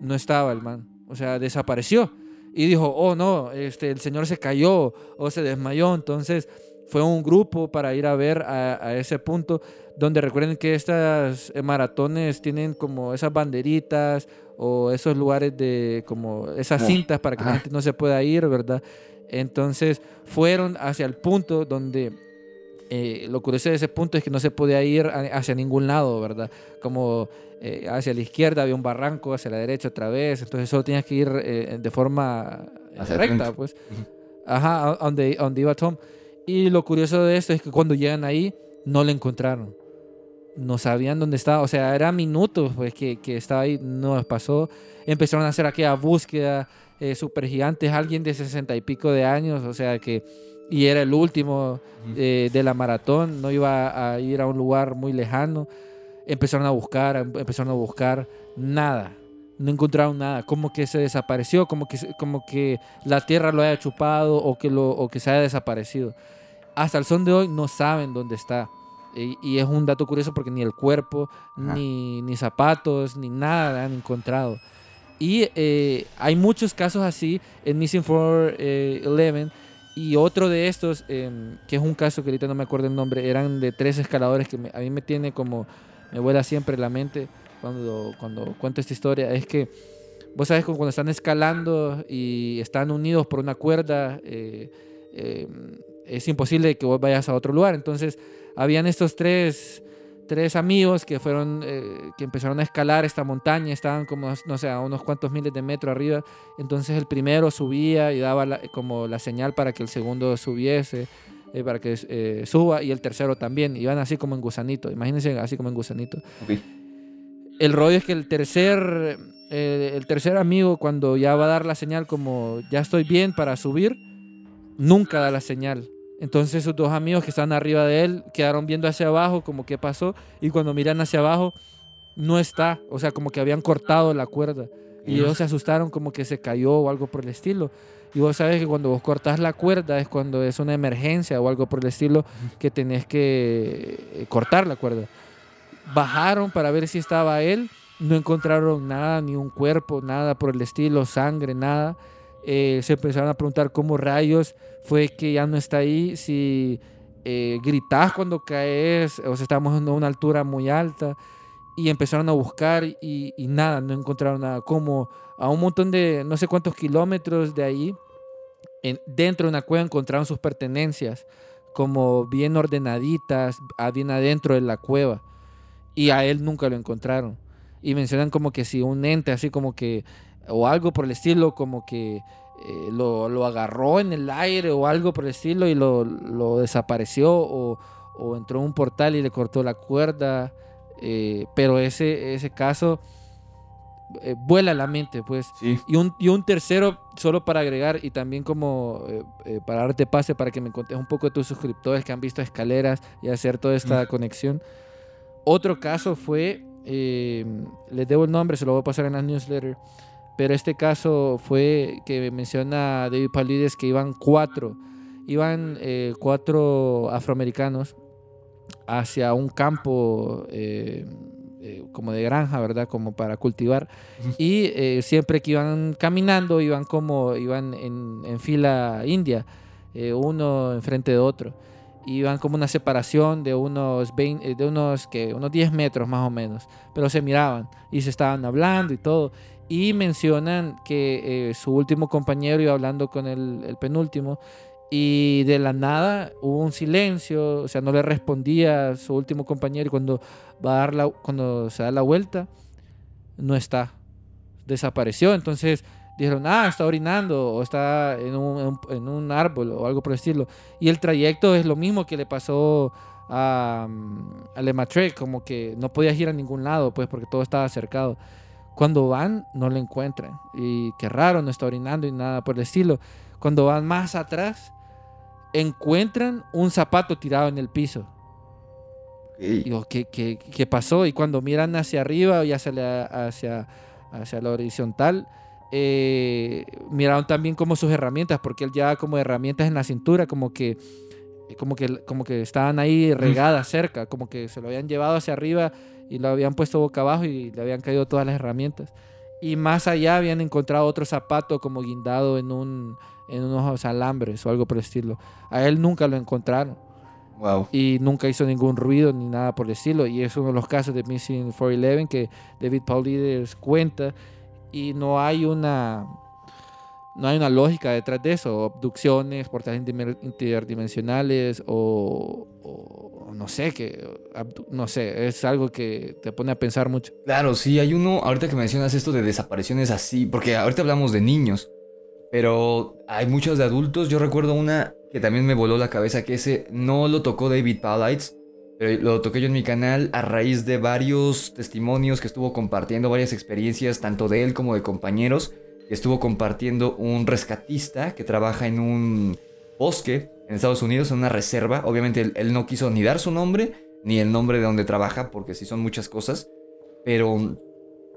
No estaba el man. O sea, desapareció. Y dijo, oh no, este, el señor se cayó o se desmayó. Entonces fue un grupo para ir a ver a, a ese punto donde recuerden que estas eh, maratones tienen como esas banderitas o esos lugares de como esas Como- cintas para que la gente no se pueda ir, ¿verdad? Entonces fueron hacia el punto donde Eh, lo curioso de ese punto es que no se podía ir hacia ningún lado, ¿verdad? Como eh, hacia la izquierda había un barranco, hacia la derecha otra vez, entonces solo tenías que ir eh, de forma Hacia recta, pues. Ajá, donde, donde iba Tom. Y lo curioso de esto es que cuando llegan ahí, no lo encontraron. No sabían dónde estaba, o sea, era minutos pues, que, que estaba ahí, no pasó. Empezaron a hacer aquella búsqueda eh, super gigante, alguien de sesenta y pico de años, o sea que, y era el último eh, de la maratón, no iba a ir a un lugar muy lejano. Empezaron a buscar, em- empezaron a buscar, nada, no encontraron nada, como que se desapareció, como que, como que la tierra lo haya chupado o que, lo, o que se haya desaparecido. Hasta el son de hoy no saben dónde está. Y, y es un dato curioso porque ni el cuerpo, ni, ni zapatos, ni nada han encontrado. Y eh, hay muchos casos así en Missing 411. y otro de estos, em, que es un caso que ahorita no me acuerdo el nombre, eran de tres escaladores que me- a mí me tiene como, me vuela siempre la mente cuando, cuando cuento esta historia. Es que vos sabes cuando están escalando y están unidos por una cuerda, eh, eh, es imposible que vos vayas a otro lugar. Entonces, habían estos tres, tres amigos que fueron, eh, que empezaron a escalar esta montaña, estaban como, no sé, a unos cuantos miles de metros arriba. Entonces, el primero subía y daba como la señal para que el segundo subiese. para que eh, suba y el tercero también. Iban así como en gusanito. Imagínense así como en gusanito. Ok. El rollo es que el tercer, eh, el tercer amigo, cuando ya va a dar la señal como ya estoy bien para subir, nunca da la señal. Entonces sus dos amigos que están arriba de él quedaron viendo hacia abajo como qué pasó y cuando miran hacia abajo no está, o sea, como que habían cortado la cuerda y ellos se asustaron como que se cayó o algo por el estilo. Y vos sabes que cuando vos cortas la cuerda es cuando es una emergencia o algo por el estilo que tenés que eh, cortar la cuerda. Bajaron para ver si estaba él, no encontraron nada, ni un cuerpo, nada por el estilo, sangre, nada. Eh, se empezaron a preguntar cómo rayos fue que ya no está ahí, si eh, gritás cuando caes, o sea, estamos en una altura muy alta. Y empezaron a buscar y, y nada, no encontraron nada. Como a un montón de, no sé cuántos kilómetros de ahí, en- dentro de una cueva encontraron sus pertenencias, como bien ordenaditas, ah, bien adentro de la cueva. Y a él nunca lo encontraron. Y mencionan como que si un ente así como que, o algo por el estilo, como que eh, lo, lo agarró en el aire o algo por el estilo y lo, lo desapareció o, o entró en un portal y le cortó la cuerda. eh, pero ese, ese caso eh, vuela la mente, pues. Sí. Y un, y un tercero, solo para agregar y también como eh, para darte pase para que me contes un poco de tus suscriptores que han visto escaleras y hacer toda esta conexión. Otro caso fue, eh, les debo el nombre, se lo voy a pasar en la newsletter, pero este caso fue que menciona David Paulides que iban cuatro, iban eh, cuatro afroamericanos hacia un campo eh, eh, como de granja, ¿verdad? Como para cultivar. Y eh, siempre que iban caminando, iban como, iban en, en fila india, eh, uno enfrente de otro. Iban como una separación de unos, 20, eh, de unos, que unos 10 metros más o menos, pero se miraban y se estaban hablando y todo. Y mencionan que eh, su último compañero iba hablando con el, penúltimo y de la nada hubo un silencio, o sea, no le respondía su último compañero y cuando va a dar la, cuando se da la vuelta, no está, desapareció. Entonces dijeron, ah, está orinando o está en un, en un- árbol o algo por el estilo. Y el trayecto es lo mismo que le pasó a, mm, a Lemaitre, como que no podías ir a ningún lado, pues porque todo estaba cercado. Cuando van, no lo encuentran. Y qué raro, no está orinando y nada por el estilo. Cuando van más atrás, encuentran un zapato tirado en el piso. Ok. Digo, ¿qué, qué, qué pasó? Y cuando miran hacia arriba y hacia la, hacia, hacia la horizontal, eh, miraron también como sus herramientas, porque él llevaba como herramientas en la cintura, como que, como que, como que estaban ahí regadas cerca, como que se lo habían llevado hacia arriba y lo habían puesto boca abajo y le habían caído todas las herramientas. Y más allá habían encontrado otro zapato como guindado en, un, en unos alambres o algo por el estilo. A él nunca lo encontraron Wow. y nunca hizo ningún ruido ni nada por el estilo. Y es uno de los casos de Missing 411 que David Paulides cuenta y no hay una no hay una lógica detrás de eso. Abducciones, portales interdimen- interdimensionales o, o no sé, que no sé, es algo que te pone a pensar mucho. Claro, sí, hay uno, ahorita que mencionas esto de desapariciones así, porque ahorita hablamos de niños, pero hay muchos de adultos. Yo recuerdo una que también me voló la cabeza, que ese no lo tocó David Palites, pero lo toqué yo en mi canal a raíz de varios testimonios que estuvo compartiendo, varias experiencias, tanto de él como de compañeros, estuvo compartiendo un rescatista que trabaja en un bosque en Estados Unidos, en una reserva. Obviamente él, él no quiso ni dar su nombre, ni el nombre de donde trabaja, porque sí son muchas cosas, pero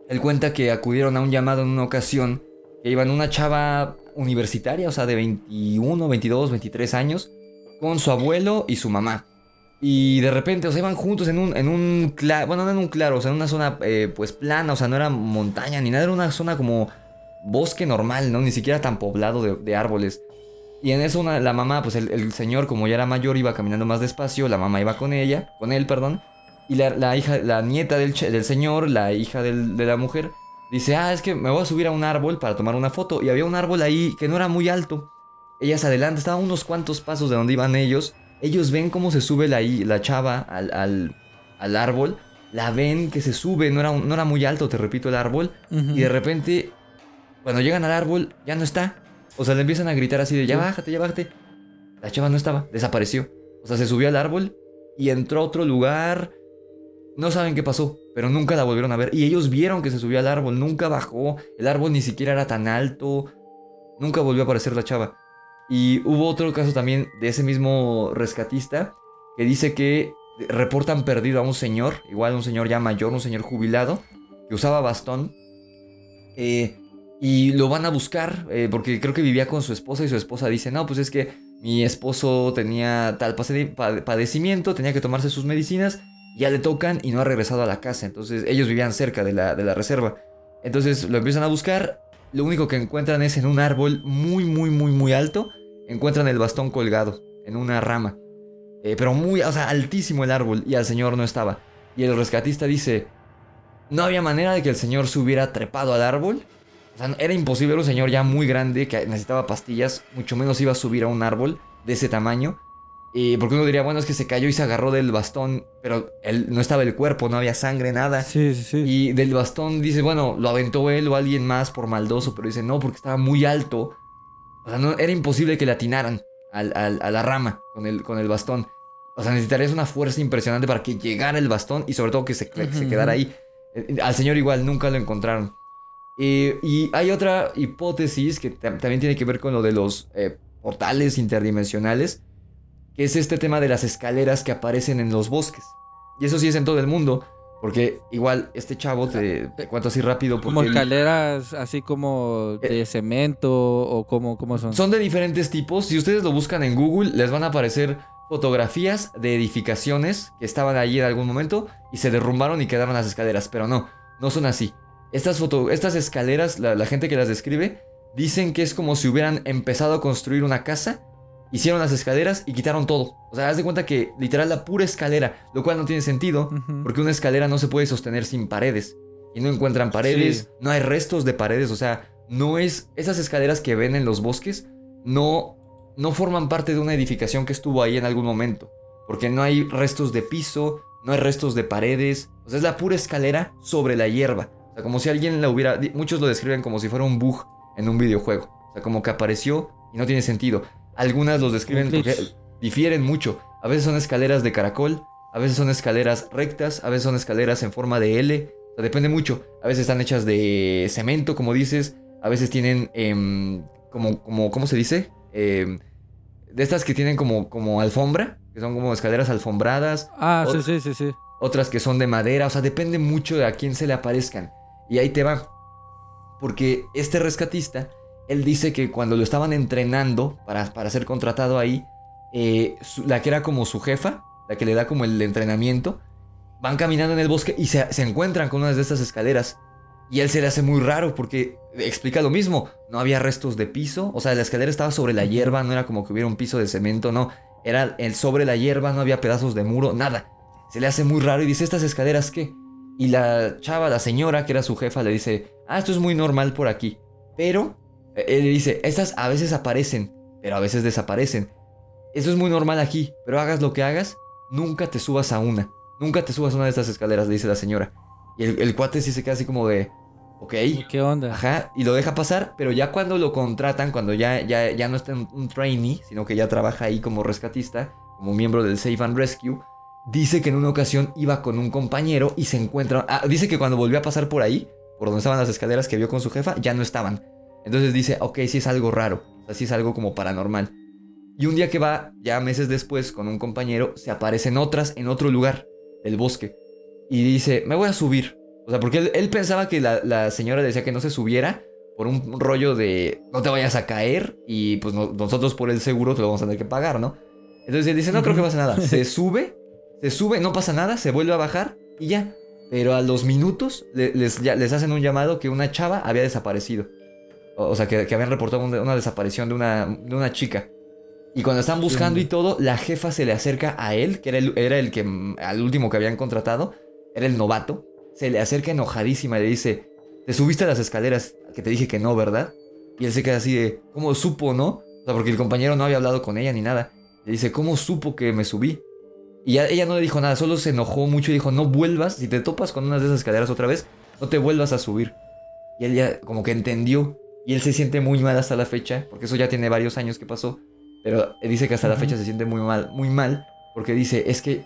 él cuenta que acudieron a un llamado en una ocasión que iban una chava universitaria, o sea, de 21, 22, 23 años, con su abuelo y su mamá. Y de repente, o sea, iban juntos en un, en un claro, bueno, no en un claro, o sea, en una zona eh, pues plana, o sea, no era montaña ni nada, era una zona como bosque normal, ¿no? Ni siquiera tan poblado de, árboles. Y en eso la mamá, pues el, señor, como ya era mayor, iba caminando más despacio, la mamá iba con ella, con él, perdón. Y la, la hija, la nieta del, del señor, la hija de la mujer, dice, ah, es que me voy a subir a un árbol para tomar una foto. Y había un árbol ahí que no era muy alto. Ella se adelanta, estaba a unos cuantos pasos de donde iban ellos. Ellos ven cómo se sube la, la chava al, al- al árbol. La ven que se sube, no era, no era muy alto, te repito, el árbol. Y de repente, cuando llegan al árbol, ya no está. O sea, le empiezan a gritar así de, ya bájate, ya bájate. La chava no estaba, desapareció. O sea, se subió al árbol y entró a otro lugar. No saben qué pasó, pero nunca la volvieron a ver. Y ellos vieron que se subió al árbol, nunca bajó. El árbol ni siquiera era tan alto. Nunca volvió a aparecer la chava. Y hubo otro caso también de ese mismo rescatista que dice que reportan perdido a un señor, igual un señor ya mayor, un señor jubilado, que usaba bastón. Eh, y lo van a buscar eh, porque creo que vivía con su esposa y su esposa dice, no, pues es que mi esposo tenía tal padecimiento, tenía que tomarse sus medicinas, ya le tocan y no ha regresado a la casa. Entonces ellos vivían cerca de la, de la reserva. Entonces lo empiezan a buscar, lo único que encuentran es en un árbol muy, muy, muy, muy alto, encuentran el bastón colgado en una rama. Eh, pero muy, o sea, altísimo el árbol y al señor no estaba. Y el rescatista dice, no había manera de que el señor se hubiera trepado al árbol. O sea, era imposible, era un señor ya muy grande que necesitaba pastillas, mucho menos iba a subir a un árbol de ese tamaño. Y porque uno diría, bueno, es que se cayó y se agarró del bastón, pero él, no estaba el cuerpo, no había sangre, nada. Sí, sí, sí. Y del bastón dice, bueno, lo aventó él o alguien más por maldoso, pero dice, no, porque estaba muy alto. O sea, no, era imposible que le atinaran al- al- a la rama con el, con el bastón. O sea, necesitarías una fuerza impresionante para que llegara el bastón y sobre todo que se, que se quedara ahí. Eh, Al señor igual, nunca lo encontraron. Eh, y hay otra hipótesis que tam- también tiene que ver con lo de los eh, portales interdimensionales, que es este tema de las escaleras que aparecen en los bosques. Y eso sí es en todo el mundo, porque igual este chavo, te, te cuento así rápido, porque como escaleras así como de cemento o como, como son. son de diferentes tipos. Si ustedes lo buscan en Google, les van a aparecer fotografías de edificaciones que estaban allí en algún momento y se derrumbaron y quedaron las escaleras. Pero no, no son así. Estas, foto- estas escaleras, la, la gente que las describe, dicen que es como si hubieran empezado a construir una casa, hicieron las escaleras y quitaron todo. O sea, haz de cuenta que literal la pura escalera, lo cual no tiene sentido, Ujú. porque una escalera no se puede sostener sin paredes. Y no encuentran paredes, Sí. no hay restos de paredes, o sea, no es... Esas escaleras que ven en los bosques no, no forman parte de una edificación que estuvo ahí en algún momento. Porque no hay restos de piso, no hay restos de paredes. O sea, es la pura escalera sobre la hierba. O sea, como si alguien la hubiera... Muchos lo describen como si fuera un bug en un videojuego. O sea, como que apareció y no tiene sentido. Algunas los describen porque difieren mucho. A veces son escaleras de caracol, a veces son escaleras rectas, a veces son escaleras en forma de L. O sea, depende mucho. A veces están hechas de cemento, como dices. A veces tienen em, como, como, ¿cómo se dice? Em, de estas que tienen como, como alfombra, que son como escaleras alfombradas. Ah, sí, sí, sí, sí. Otras que son de madera. O sea, depende mucho de a quién se le aparezcan. Y ahí te va. Porque este rescatista, él dice que cuando lo estaban entrenando para, para ser contratado ahí, eh, la que era como su jefa, la que le da como el entrenamiento, van caminando en el bosque y se, se encuentran con una de estas escaleras. Y él se le hace muy raro porque explica lo mismo. No había restos de piso. O sea, la escalera estaba sobre la hierba. No era como que hubiera un piso de cemento. No. Era el sobre la hierba. No había pedazos de muro. Nada. Se le hace muy raro y dice, ¿estas escaleras qué? Y la chava, la señora, que era su jefa, le dice, ah, esto es muy normal por aquí. Pero Él dice, estas a veces aparecen, pero a veces desaparecen. Eso es muy normal aquí, pero hagas lo que hagas, nunca te subas a una. Nunca te subas a una de estas escaleras, le dice la señora. Y el, el cuate sí se queda así como de, ok. ¿Qué onda? Ajá, y lo deja pasar, pero ya cuando lo contratan, cuando ya, ya, ya no está en un trainee, sino que ya trabaja ahí como rescatista, como miembro del Save and Rescue, dice que en una ocasión iba con un compañero y se encuentra... Ah, dice que cuando volvió a pasar por ahí, por donde estaban las escaleras que vio con su jefa, ya no estaban. Entonces dice, ok, sí es algo raro, o sea, sí es algo como paranormal. Y un día que va, ya meses después, con un compañero, se aparecen otras en otro lugar, el bosque. Y dice, me voy a subir. O sea, porque él, él pensaba que la, la señora decía que no se subiera por un rollo de no te vayas a caer y pues no- nosotros por el seguro te lo vamos a tener que pagar, ¿no? Entonces él dice, no creo que pase nada. Se sube, se sube, no pasa nada, se vuelve a bajar y ya. Pero a los minutos le- les, ya- les hacen un llamado que una chava había desaparecido. O, o sea, que, que habían reportado una, una desaparición de una, de una chica. Y cuando están buscando y todo, la jefa se le acerca a él, que era el, era el que mm, al último que habían contratado, era el novato. Se le acerca enojadísima y le dice, te subiste a las escaleras, que te dije que no, ¿verdad? Y él se queda así de, ¿cómo supo, no? O sea, porque el compañero no había hablado con ella ni nada. Le dice, ¿cómo supo que me subí? Y ya, ella no le dijo nada, solo se enojó mucho y dijo, no vuelvas, si te topas con una de esas escaleras otra vez, no te vuelvas a subir. Y él ya como que entendió. Y él se siente muy mal hasta la fecha, porque eso ya tiene varios años que pasó. Pero él dice que hasta la fecha se siente muy mal, muy mal, porque dice, es que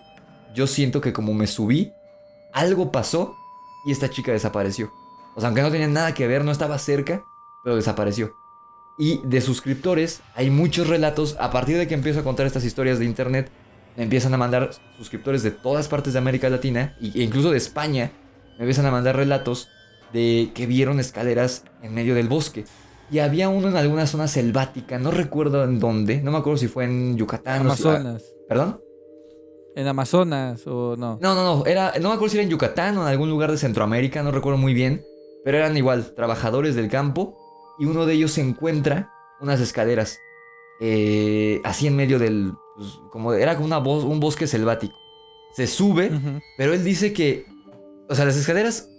yo siento que como me subí, algo pasó y esta chica desapareció. O sea, aunque no tenía nada que ver, no estaba cerca, pero desapareció. Y de suscriptores hay muchos relatos, a partir de que empiezo a contar estas historias de internet, me empiezan a mandar suscriptores de todas partes de América Latina y- e incluso de España, me empiezan a mandar relatos de que vieron escaleras en medio del bosque. Y había uno en alguna zona selvática, no recuerdo en dónde, no me acuerdo si fue en Yucatán o si- Amazonas. ah, ¿Perdón? ¿En Amazonas o no? No, no, no, era, no me acuerdo si era en Yucatán o en algún lugar de Centroamérica, no recuerdo muy bien, pero eran igual, trabajadores del campo, y uno de ellos se encuentra unas escaleras, eh, así en medio del, pues, como era como una bos- un bosque selvático. Se sube, pero él dice que, o sea, las escaleras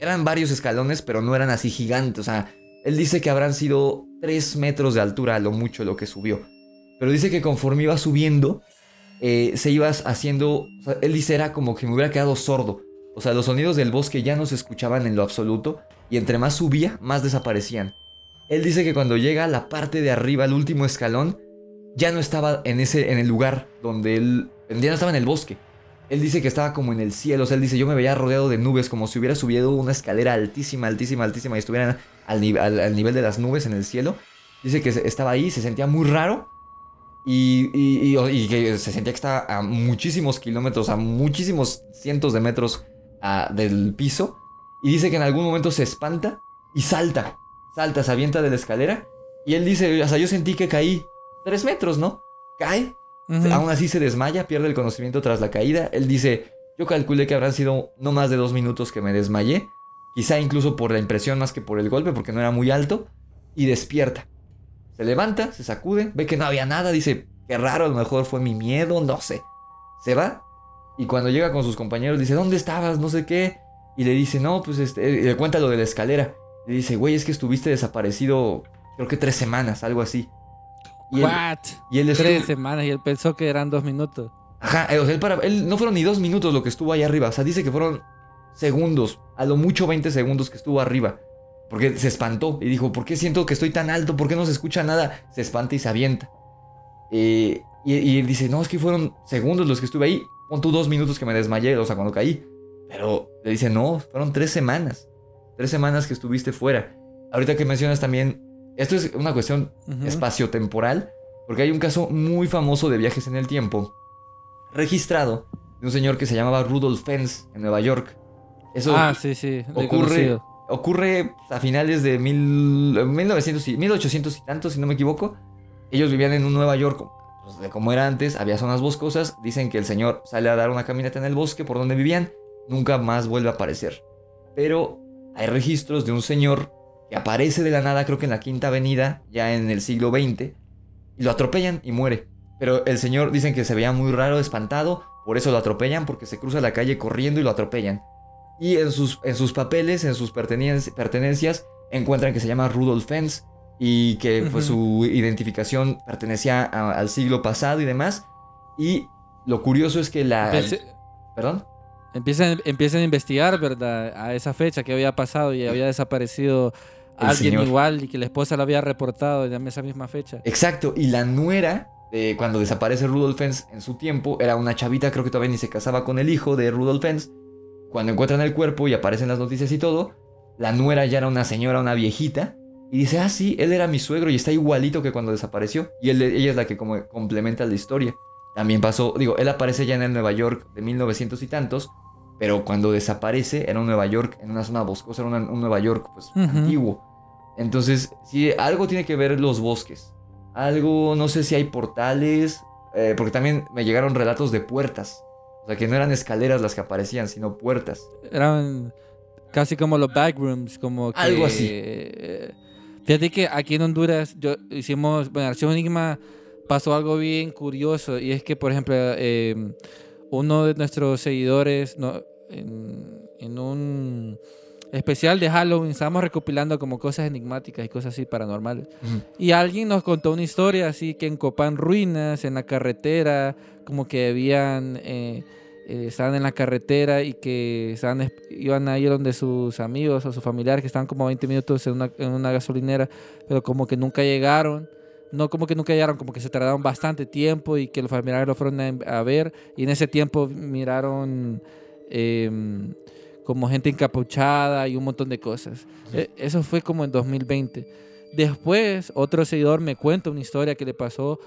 eran varios escalones, pero no eran así gigantes, o sea, él dice que habrán sido 3 metros de altura a lo mucho lo que subió. Pero dice que conforme iba subiendo, eh, se iba haciendo. él dice era como que me hubiera quedado sordo. O sea, los sonidos del bosque ya no se escuchaban en lo absoluto. Y entre más subía, más desaparecían. Él dice que cuando llega a la parte de arriba, al último escalón, ya no estaba en ese. en el lugar donde él. Ya no estaba en el bosque. Él dice que estaba como en el cielo. O sea, él dice, yo me veía rodeado de nubes, como si hubiera subido una escalera altísima, altísima, altísima, y estuviera al, ni- al- al nivel de las nubes en el cielo. Dice que estaba ahí, se sentía muy raro. Y que se sentía que estaba a muchísimos kilómetros, a muchísimos cientos de metros ah, del piso. Y dice que en algún momento se espanta y salta. Salta, se avienta de la escalera. Y él dice, o sea, yo sentí que caí tres metros, ¿no? Cae. Aún así se desmaya, pierde el conocimiento tras la caída. Él dice, yo calculé que habrán sido no más de dos minutos que me desmayé. Quizá incluso por la impresión más que por el golpe, porque no era muy alto. Y despierta. Se levanta, se sacude, ve que no había nada, dice, qué raro, a lo mejor fue mi miedo, no sé. Se va y cuando llega con sus compañeros dice, ¿dónde estabas? No sé qué. Y le dice, no, pues este, y le cuenta lo de la escalera. Le dice, güey, es que estuviste desaparecido, creo que tres semanas, algo así. Y él, What? y él estuvo- Tres semanas y él pensó que eran dos minutos. Ajá, eh, o sea, él, para, él no fueron ni dos minutos lo que estuvo ahí arriba. O sea, dice que fueron segundos, a lo mucho 20 segundos que estuvo arriba. Porque se espantó y dijo, ¿por qué siento que estoy tan alto? ¿Por qué no se escucha nada? Se espanta y se avienta. Eh, y, y él dice, no, es que fueron segundos los que estuve ahí. Pon tú dos minutos que me desmayé, o sea, cuando caí. Pero le dice, no, fueron tres semanas. Tres semanas que estuviste fuera. Ahorita que mencionas también, esto es una cuestión Ujú. espaciotemporal, porque hay un caso muy famoso de viajes en el tiempo, registrado, de un señor que se llamaba Rudolf Fens en Nueva York. Eso Ah, sí, sí. ocurre, ocurre a finales de mil, 1900 y, 1800 y tanto, si no me equivoco. Ellos vivían en un Nueva York, pues, de como era antes, había zonas boscosas. Dicen que el señor sale a dar una caminata en el bosque por donde vivían, nunca más vuelve a aparecer. Pero hay registros de un señor que aparece de la nada, creo que en la Quinta Avenida, ya en el siglo XX, y lo atropellan y muere. Pero el señor dicen que se veía muy raro, espantado, por eso lo atropellan, porque se cruza la calle corriendo y lo atropellan. Y en sus, en sus papeles, en sus pertenencias, encuentran que se llama Rudolf Fens y que pues su identificación pertenecía a- al siglo pasado y demás. Y lo curioso es que la... Empiece- ¿Perdón? Empiezan, empiezan a investigar, ¿verdad? A esa fecha que había pasado y había desaparecido alguien señor. igual y que la esposa lo había reportado en esa misma fecha. Exacto, y la nuera, de cuando desaparece Rudolf Fens en su tiempo, era una chavita, creo que todavía ni se casaba con el hijo de Rudolf Fens. Cuando encuentran el cuerpo y aparecen las noticias y todo, la nuera ya era una señora, una viejita, y dice, ah, sí, él era mi suegro y está igualito que cuando desapareció. Y él- ella es la que como complementa la historia. También pasó, digo, él aparece ya en el Nueva York de 1900 y tantos, pero cuando desaparece era un Nueva York, en una zona boscosa, era una- un Nueva York pues antiguo. Entonces, sí, algo tiene que ver los bosques. Algo, no sé si hay portales, eh, porque también me llegaron relatos de puertas. O sea, que no eran escaleras las que aparecían, sino puertas. Eran casi como los backrooms, como que... Algo así. eh, Fíjate que aquí en Honduras yo hicimos, bueno, Archivo Enigma pasó algo bien curioso y es que, por ejemplo, eh, uno de nuestros seguidores no, en, en un especial de Halloween estábamos recopilando como cosas enigmáticas y cosas así paranormales. Y alguien nos contó una historia así que en Copán Ruinas, en la carretera, como que habían, eh, eh, estaban en la carretera y que estaban, es- iban a ir donde sus amigos o sus familiares que estaban como a 20 minutos en una, en una gasolinera, pero como que nunca llegaron. No como que nunca llegaron, como que se tardaron bastante tiempo y que los familiares lo fueron a, ver. Y en ese tiempo miraron em, como gente encapuchada y un montón de cosas. Eh, Eso fue como en 2020. Después, otro seguidor me cuenta una historia que le pasó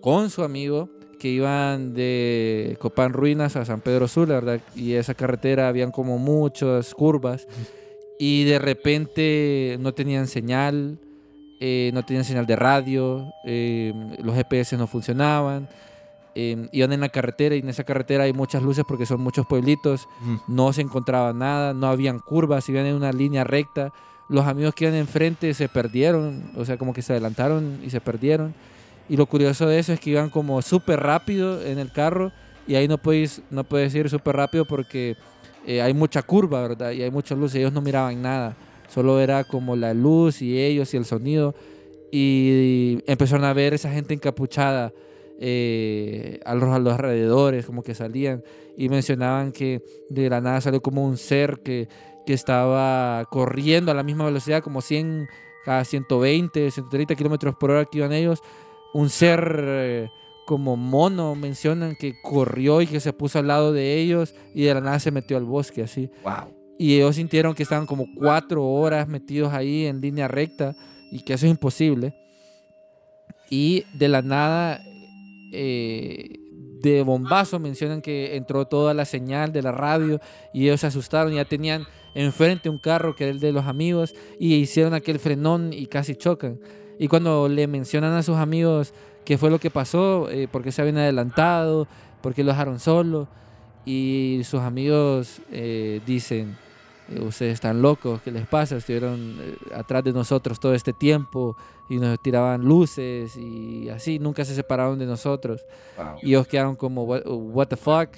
con su amigo que iban de Copán Ruinas a San Pedro Sula, ¿verdad? Y esa carretera habían como muchas curvas y de repente no tenían señal, eh, no tenían señal de radio, eh, los GPS no funcionaban, eh, iban en la carretera y en esa carretera hay muchas luces porque son muchos pueblitos, Ujú. no se encontraba nada, no habían curvas, iban en una línea recta. Los amigos que iban enfrente se perdieron, o sea, como que se adelantaron y se perdieron. Y lo curioso de eso es que iban como súper rápido en el carro y ahí no puedes, no puedes ir súper rápido porque eh, hay mucha curva, ¿verdad? Y hay muchas luces, ellos no miraban nada, solo era como la luz y ellos y el sonido. Y empezaron a ver esa gente encapuchada eh, a, los, a los alrededores, como que salían y mencionaban que de la nada salió como un ser que, que estaba corriendo a la misma velocidad, como 100 a 120, 130 kilómetros por hora que iban ellos. Un ser eh, como mono, mencionan que corrió y que se puso al lado de ellos y de la nada se metió al bosque así. Wow. Y ellos sintieron que estaban como cuatro horas metidos ahí en línea recta y que eso es imposible. Y de la nada, eh, de bombazo, mencionan que entró toda la señal de la radio y ellos se asustaron. Ya tenían enfrente un carro que era el de los amigos y hicieron aquel frenón y casi chocan. Y cuando le mencionan a sus amigos qué fue lo que pasó, eh, por qué se habían adelantado, por qué lo dejaron solo, y sus amigos eh, dicen, ustedes están locos, ¿qué les pasa? Estuvieron eh, atrás de nosotros todo este tiempo y nos tiraban luces y así, nunca se separaron de nosotros. Wow. Y ellos quedaron como, what, what the fuck?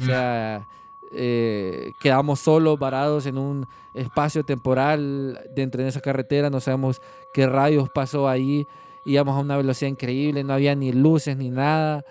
O sea, eh, quedamos solos, varados en un espacio temporal dentro de esa carretera, no sabemos qué rayos pasó ahí, íbamos a una velocidad increíble, no había ni luces ni nada.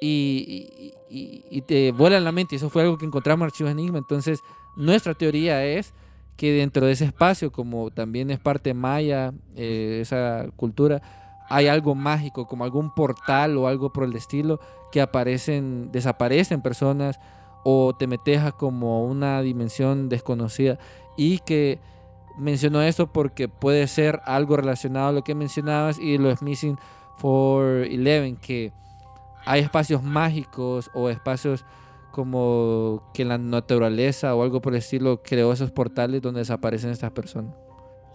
Y, y- y- y te vuela en la mente, eso fue algo que encontramos en Archivos Enigma. Entonces, nuestra teoría es que dentro de ese espacio, como también es parte maya, eh, esa cultura, hay algo mágico, como algún portal o algo por el estilo, que aparecen, desaparecen personas o te metes a como una dimensión desconocida. Y que menciono esto porque puede ser algo relacionado a lo que mencionabas y lo es Missing for Eleven, que hay espacios mágicos o espacios como que la naturaleza o algo por el estilo creó esos portales donde desaparecen estas personas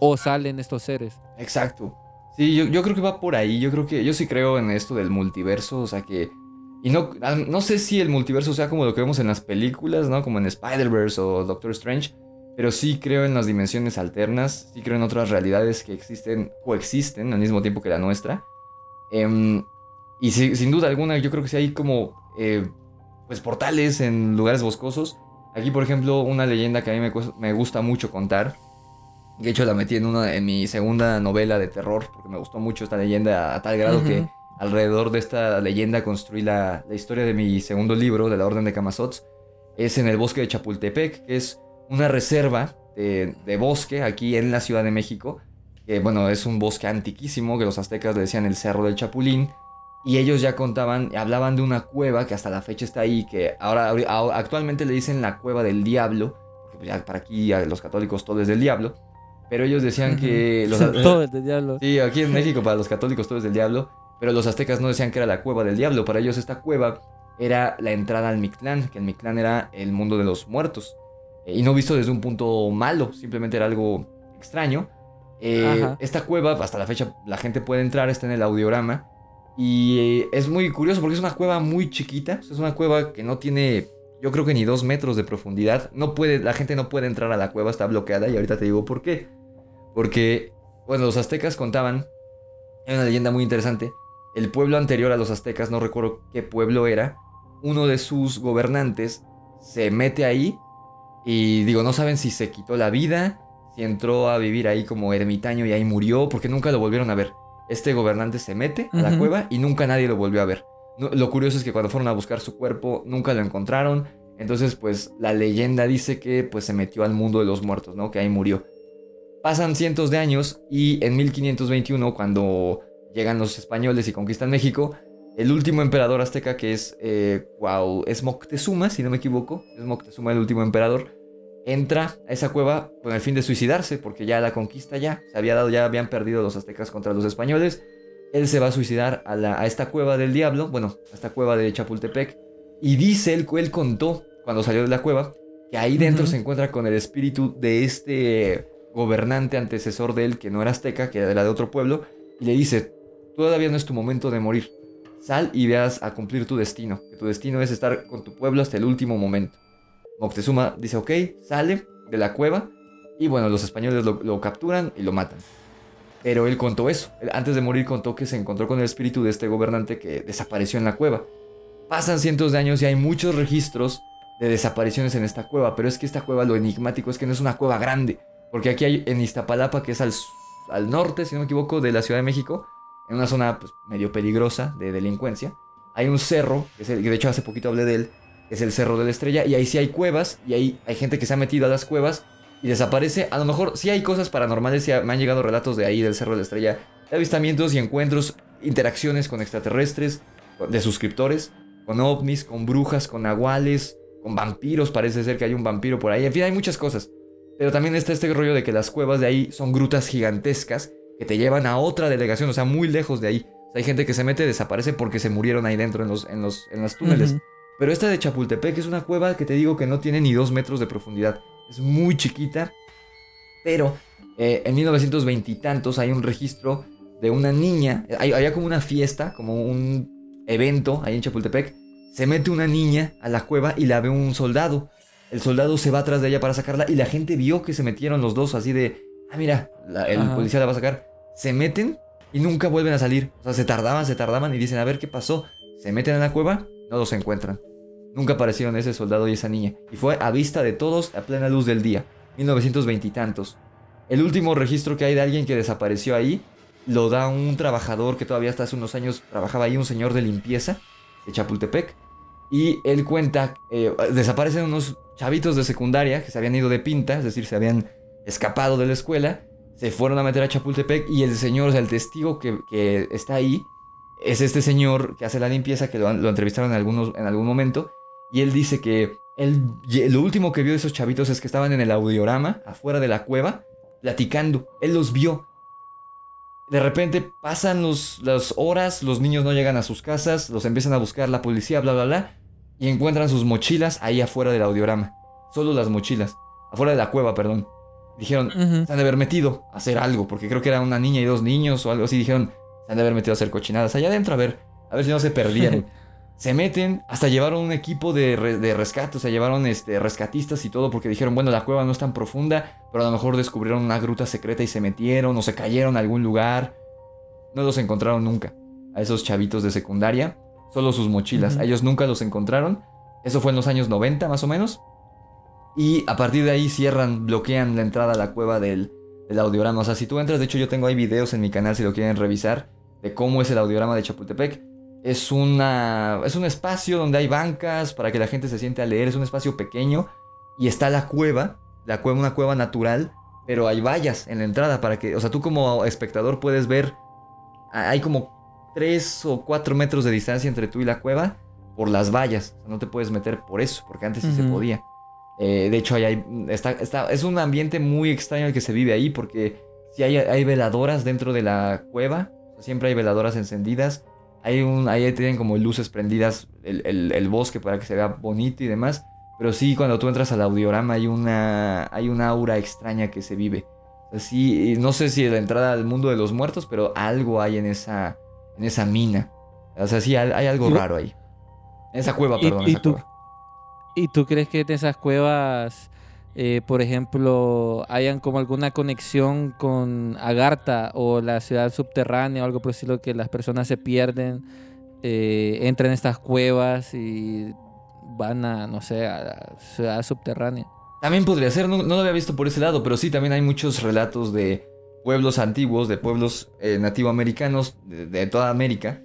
o salen estos seres. Exacto. Sí, yo, yo creo que va por ahí. Yo creo que yo sí creo en esto del multiverso. O sea que. Y no, ah, no sé si el multiverso sea como lo que vemos en las películas, ¿no? Como en Spider-Verse o Doctor Strange. Pero sí creo en las dimensiones alternas. Sí creo en otras realidades que existen, coexisten al mismo tiempo que la nuestra. Em, y sin duda alguna, yo creo que sí hay como. eh, pues portales en lugares boscosos. Aquí, por ejemplo, una leyenda que a mí me, me gusta mucho contar De hecho, la metí en, una, en mi segunda novela de terror, porque me gustó mucho esta leyenda a tal grado que Ujú. alrededor de esta leyenda construí la, la historia de mi segundo libro, de la Orden de Camazots. Es en el bosque de Chapultepec, que es una reserva de, de bosque aquí en la Ciudad de México. Que bueno, es un bosque antiquísimo, que los aztecas le decían el Cerro del Chapulín. Y ellos ya contaban, hablaban de una cueva que hasta la fecha está ahí, que ahora actualmente le dicen la cueva del diablo, porque pues ya para aquí a los católicos todo es del diablo. Pero ellos decían que los, Todo el de diablo. Sí, aquí en México para los católicos todo es del diablo, pero los aztecas no decían que era la cueva del diablo, para ellos esta cueva era la entrada al Mictlán, que el Mictlán era el mundo de los muertos. Eh, y no visto desde un punto malo, simplemente era algo extraño. Eh, esta cueva, hasta la fecha, la gente puede entrar, está en el audiorama. Y es muy curioso porque es una cueva muy chiquita, es una cueva que no tiene, yo creo que ni dos metros de profundidad. No puede, la gente no puede entrar a la cueva, está bloqueada y ahorita te digo por qué. Porque, bueno, los aztecas contaban, hay una leyenda muy interesante, el pueblo anterior a los aztecas, no recuerdo qué pueblo era, uno de sus gobernantes se mete ahí y digo, no saben si se quitó la vida, si entró a vivir ahí como ermitaño y ahí murió, porque nunca lo volvieron a ver. Este gobernante se mete a la cueva y nunca nadie lo volvió a ver. No- lo curioso es que cuando fueron a buscar su cuerpo, nunca lo encontraron. Entonces, pues la leyenda dice que pues se metió al mundo de los muertos, ¿no? Que ahí murió. Pasan cientos de años y en 1521, cuando llegan los españoles y conquistan México, el último emperador azteca, que es, eh, Cuau- es Moctezuma, si no me equivoco, es Moctezuma el último emperador, entra a esa cueva con el fin de suicidarse, porque ya la conquista ya se había dado, ya habían perdido los aztecas contra los españoles. Él se va a suicidar a, la- a esta cueva del diablo, bueno, a esta cueva de Chapultepec, y dice, él, él contó cuando salió de la cueva, que ahí dentro se encuentra con el espíritu de este gobernante antecesor de él, que no era azteca, que era de otro pueblo, y le dice, todavía no es tu momento de morir. Sal y veas a cumplir tu destino, que tu destino es estar con tu pueblo hasta el último momento. Moctezuma dice, ok, sale de la cueva, y bueno, los españoles lo, capturan y lo matan. Pero él contó eso. Antes de morir contó que se encontró con el espíritu de este gobernante que desapareció en la cueva. Pasan cientos de años y hay muchos registros de desapariciones en esta cueva, pero es que esta cueva lo enigmático es que no es una cueva grande, porque aquí hay en Iztapalapa, que es al, al norte, si no me equivoco, de la Ciudad de México, en una zona pues, medio peligrosa de delincuencia, hay un cerro, que, de hecho hace poquito hablé de él, es el Cerro de la Estrella, y ahí sí hay cuevas, y ahí hay gente que se ha metido a las cuevas y desaparece. A lo mejor sí hay cosas paranormales, sí me han llegado relatos de ahí, del Cerro de la Estrella, avistamientos y encuentros, interacciones con extraterrestres, de suscriptores, con ovnis, con brujas, con nahuales, con vampiros, parece ser que hay un vampiro por ahí, en fin, hay muchas cosas. Pero también está este rollo de que las cuevas de ahí son grutas gigantescas que te llevan a otra delegación, o sea, muy lejos de ahí. O sea, hay gente que se mete y desaparece porque se murieron ahí dentro en los, en los, en túneles. Pero esta de Chapultepec es una cueva que te digo que no tiene ni dos metros de profundidad. Es muy chiquita. Pero eh, en 1920 y tantos hay un registro de una niña. Hay, había como una fiesta, como un evento ahí en Chapultepec. Se mete una niña a la cueva y la ve un soldado. El soldado se va atrás de ella para sacarla y la gente vio que se metieron los dos así de... Ah, mira, la- el Ajá. policía la va a sacar. Se meten y nunca vuelven a salir. O sea, se tardaban, se tardaban y dicen, a ver qué pasó. Se meten en la cueva, no los encuentran. Nunca aparecieron ese soldado y esa niña. Y fue a vista de todos a plena luz del día. 1920 y tantos. El último registro que hay de alguien que desapareció ahí lo da un trabajador que todavía hasta hace unos años trabajaba ahí, un señor de limpieza de Chapultepec. Y él cuenta, eh, desaparecen unos chavitos de secundaria que se habían ido de pinta, es decir, se habían escapado de la escuela, se fueron a meter a Chapultepec y el señor, o el testigo que, que está ahí, es este señor que hace la limpieza, que lo, lo entrevistaron en, algunos, en algún momento, y él dice que él, lo último que vio de esos chavitos es que estaban en el audiorama, afuera de la cueva, platicando. Él los vio. De repente pasan los, las horas, los niños no llegan a sus casas, los empiezan a buscar la policía, bla, bla, bla, y encuentran sus mochilas ahí afuera del audiorama. Solo las mochilas. Afuera de la cueva, perdón. Dijeron, se han de haber metido a hacer algo, porque creo que era una niña y dos niños o algo así. Dijeron, se han de haber metido a hacer cochinadas allá adentro, a ver, a ver si no se perdieron. se meten, hasta llevaron un equipo de, re- de rescate, o sea, llevaron este, rescatistas y todo, porque dijeron, bueno, la cueva no es tan profunda, pero a lo mejor descubrieron una gruta secreta y se metieron, o se cayeron a algún lugar. No los encontraron nunca, a esos chavitos de secundaria, solo sus mochilas. A ellos nunca los encontraron. Eso fue en los años 90, más o menos. Y a partir de ahí cierran, bloquean la entrada a la cueva del, del audiorama. O sea, si tú entras, de hecho yo tengo ahí videos en mi canal si lo quieren revisar, de cómo es el audiorama de Chapultepec. Es, una, es un espacio donde hay bancas para que la gente se siente a leer, es un espacio pequeño y está la cueva, la cueva, una cueva natural, pero hay vallas en la entrada para que, o sea, tú como espectador puedes ver, hay como 3 o 4 metros de distancia entre tú y la cueva por las vallas, o sea, no te puedes meter por eso, porque antes sí se podía. Eh, de hecho, ahí hay, está, está- es un ambiente muy extraño el que se vive ahí porque si hay, hay veladoras dentro de la cueva, siempre hay veladoras encendidas, hay un, ahí tienen como luces prendidas el, el- el bosque para que se vea bonito y demás, pero sí cuando tú entras al audiorama hay una, hay una aura extraña que se vive. Así, no sé si la entrada al mundo de los muertos, pero algo hay en esa, en esa mina. O sea, sí, hay, hay algo raro ahí. En esa cueva, perdón. y esa tú- cueva. ¿Y tú crees que en esas cuevas, eh, por ejemplo, hayan como alguna conexión con Agartha o la ciudad subterránea o algo por el estilo que las personas se pierden, eh, entran en estas cuevas y van a, no sé, a la ciudad subterránea? También podría ser, no, lo había visto por ese lado, pero sí, también hay muchos relatos de pueblos antiguos, de pueblos eh, nativoamericanos de, toda América,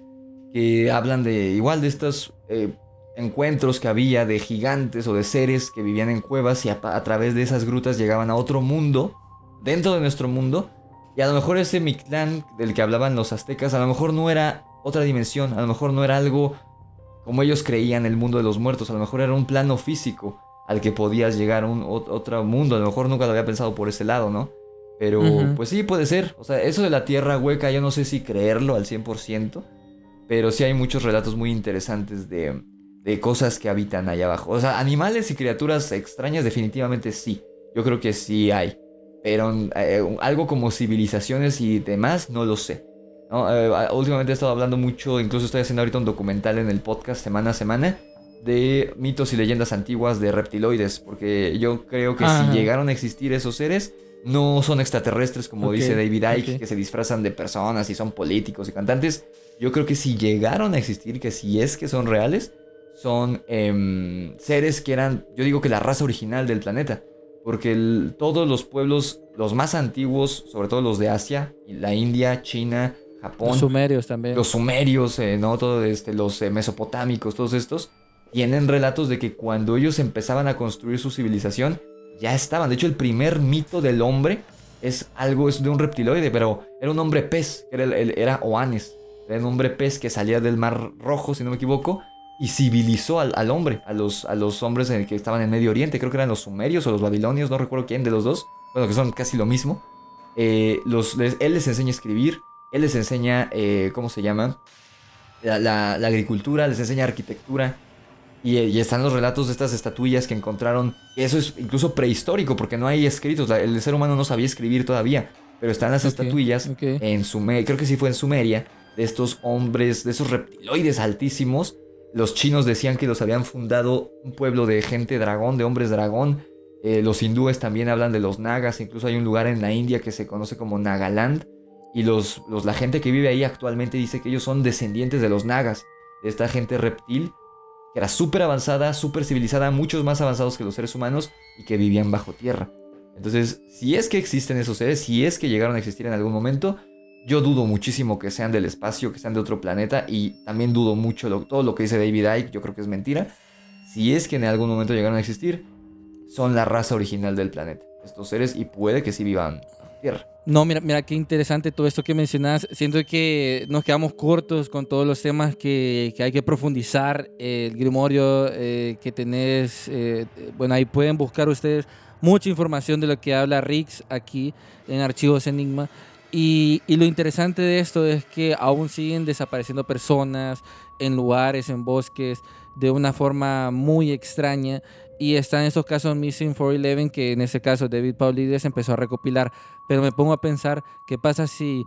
que hablan de igual de estos eh, encuentros que había de gigantes o de seres que vivían en cuevas y a, a través de esas grutas llegaban a otro mundo, dentro de nuestro mundo, y a lo mejor ese Mictlán del que hablaban los aztecas, a lo mejor no era otra dimensión, a lo mejor no era algo como ellos creían el mundo de los muertos, a lo mejor era un plano físico al que podías llegar a un ot- otro mundo. A lo mejor nunca lo había pensado por ese lado, ¿no? Pero pues sí, puede ser. O sea, eso de la tierra hueca, yo no sé si creerlo al 100%, pero sí hay muchos relatos muy interesantes de, de cosas que habitan allá abajo. O sea, animales y criaturas extrañas definitivamente sí. Yo creo que sí hay. Pero eh, algo como civilizaciones y demás, no lo sé. ¿no? Eh, últimamente he estado hablando mucho, incluso estoy haciendo ahorita un documental en el podcast semana a semana de mitos y leyendas antiguas de reptiloides, porque yo creo que Ajá. si llegaron a existir esos seres, no son extraterrestres como dice David Icke, que se disfrazan de personas y son políticos y cantantes. Yo creo que si llegaron a existir, que si es que son reales, son em, seres que eran, yo digo que la raza original del planeta. Porque el- todos los pueblos, los más antiguos, sobre todo los de Asia, la India, China, Japón, Los sumerios también. los sumerios, eh, ¿no? Todo este, los eh, mesopotámicos, todos estos, tienen relatos de que cuando ellos empezaban a construir su civilización, ya estaban. De hecho, el primer mito del hombre es algo, es de un reptiloide, pero era un hombre pez, era, era Oanes. Era un hombre pez que salía del mar rojo, si no me equivoco, y civilizó al, al hombre, a los, a los hombres en el que estaban en Medio Oriente. Creo que eran los sumerios o los babilonios, no recuerdo quién de los dos. Bueno, que son casi lo mismo. Eh, los, les- él les enseña a escribir, él les enseña, eh, ¿cómo se llama? La, la- la agricultura, les enseña arquitectura. Y, eh, y están los relatos de estas estatuillas que encontraron. Eso es incluso prehistórico, porque no hay escritos. la- el ser humano no sabía escribir todavía. Pero están las Ok, estatuillas ok. en Sumeria, creo que sí fue en Sumeria, de estos hombres, de esos reptiloides altísimos. Los chinos decían que los habían fundado un pueblo de gente dragón, de hombres dragón. Eh, los hindúes también hablan de los nagas, incluso hay un lugar en la India que se conoce como Nagaland. Y los, los- la gente que vive ahí actualmente dice que ellos son descendientes de los nagas, de esta gente reptil, que era súper avanzada, súper civilizada, muchos más avanzados que los seres humanos y que vivían bajo tierra. Entonces, si es que existen esos seres, si es que llegaron a existir en algún momento, yo dudo muchísimo que sean del espacio, que sean de otro planeta y también dudo mucho lo- todo lo que dice David Icke, yo creo que es mentira. Si es que en algún momento llegaron a existir, son la raza original del planeta, estos seres, y puede que sí vivan en tierra. No, mira, mira qué interesante todo esto que mencionas. Siento que nos quedamos cortos con todos los temas que, que hay que profundizar. El Grimorio eh, que tenés, eh, bueno, ahí pueden buscar ustedes mucha información de lo que habla Rix aquí en Archivos Enigma. Y, lo interesante de esto es que aún siguen desapareciendo personas en lugares, en bosques, de una forma muy extraña. Y están esos casos Missing 411 que en ese caso David Paulides empezó a recopilar. Pero me pongo a pensar, ¿qué pasa si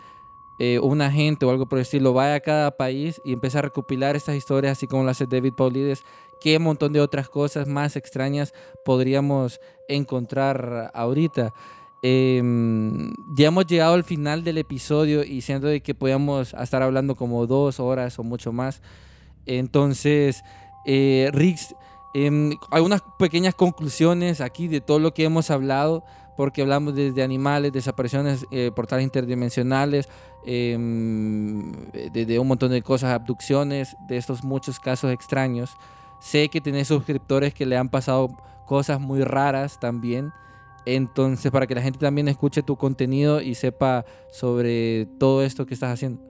eh, un agente o algo por el estilo vaya a cada país y empieza a recopilar estas historias así como lo hace David Paulides? ¿Qué montón de otras cosas más extrañas podríamos encontrar ahorita? Em, ya hemos llegado al final del episodio y siento de que podíamos estar hablando como dos horas o mucho más. Entonces, eh, Rix, Em, algunas pequeñas conclusiones aquí de todo lo que hemos hablado, porque hablamos desde animales, desapariciones, eh, portales interdimensionales, em, de, de un montón de cosas, abducciones, de estos muchos casos extraños. Sé que tenés suscriptores que le han pasado cosas muy raras también. Entonces, para que la gente también escuche tu contenido y sepa sobre todo esto que estás haciendo.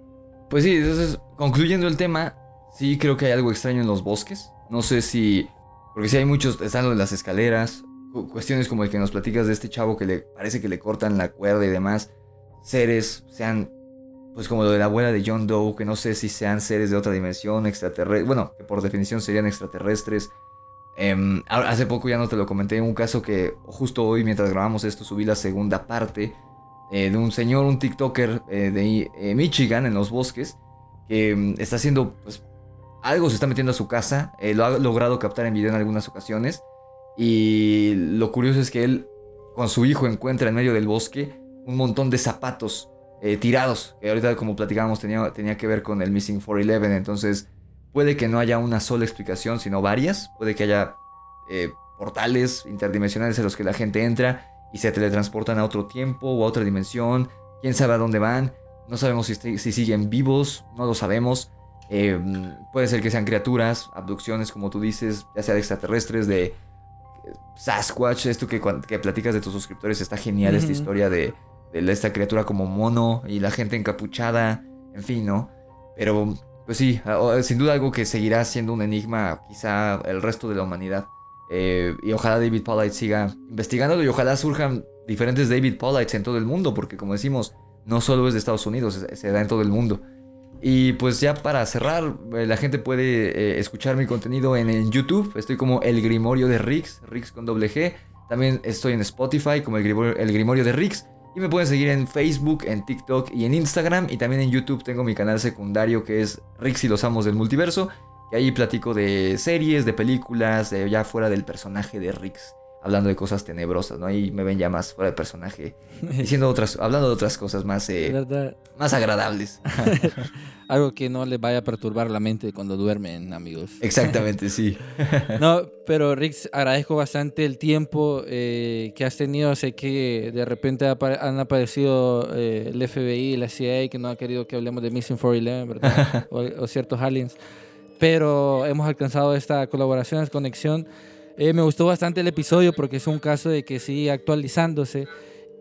Pues sí, entonces, concluyendo el tema, sí creo que hay algo extraño en los bosques. No sé si. Porque sí hay muchos. Están lo de las escaleras. cu- Cuestiones como el que nos platicas de este chavo que le parece que le cortan la cuerda y demás. Seres, sean. Pues como lo de la abuela de John Doe, que no sé si sean seres de otra dimensión, extraterrestres. Bueno, que por definición serían extraterrestres. Em, a- hace poco ya no te lo comenté, un caso que justo hoy mientras grabamos esto subí la segunda parte eh, de un señor, un TikToker eh, de eh, Michigan en los bosques que mm, está haciendo pues algo se está metiendo a su casa, eh, lo ha logrado captar en video en algunas ocasiones y lo curioso es que él con su hijo encuentra en medio del bosque un montón de zapatos eh, tirados, que ahorita como platicábamos tenía, tenía que ver con el Missing 411, entonces puede que no haya una sola explicación, sino varias, puede que haya eh, portales interdimensionales en los que la gente entra y se teletransportan a otro tiempo o a otra dimensión, quién sabe a dónde van, no sabemos si, este- si siguen vivos, no lo sabemos. Eh, puede ser que sean criaturas, abducciones, como tú dices, ya sea de extraterrestres, de eh, Sasquatch, esto que, que platicas de tus suscriptores, está genial esta historia de, de esta criatura como mono y la gente encapuchada, en fin, ¿no? Pero, pues sí, sin duda algo que seguirá siendo un enigma quizá el resto de la humanidad. Eh, y ojalá David Pollitt siga investigándolo y ojalá surjan diferentes David Pollights en todo el mundo, porque como decimos, no solo es de Estados Unidos, se- da en todo el mundo. Y pues ya para cerrar, eh, la gente puede eh, escuchar mi contenido en, YouTube. Estoy como El Grimorio de Rix, Rix con doble G. También estoy en Spotify como El Grimorio, el de Rix. Y me pueden seguir en Facebook, en TikTok y en Instagram. Y también en YouTube tengo mi canal secundario que es Rix y los Amos del Multiverso. Y ahí platico de series, de películas, de ya fuera del personaje de Rix. Hablando de cosas tenebrosas, ¿no? Ahí me ven ya más fuera del personaje. Diciendo otras, hablando de otras cosas más, eh, más agradables. Algo que no les vaya a perturbar la mente cuando duermen, amigos. Exactamente, sí. No, pero Rix, agradezco bastante el tiempo eh, que has tenido. Sé que de repente han aparecido eh, el FBI, la CIA, que no ha querido que hablemos de Missing 411, ¿verdad? o, o ciertos aliens. Pero hemos alcanzado esta colaboración, esta conexión. Eh, me gustó bastante el episodio porque es un caso de que sigue actualizándose.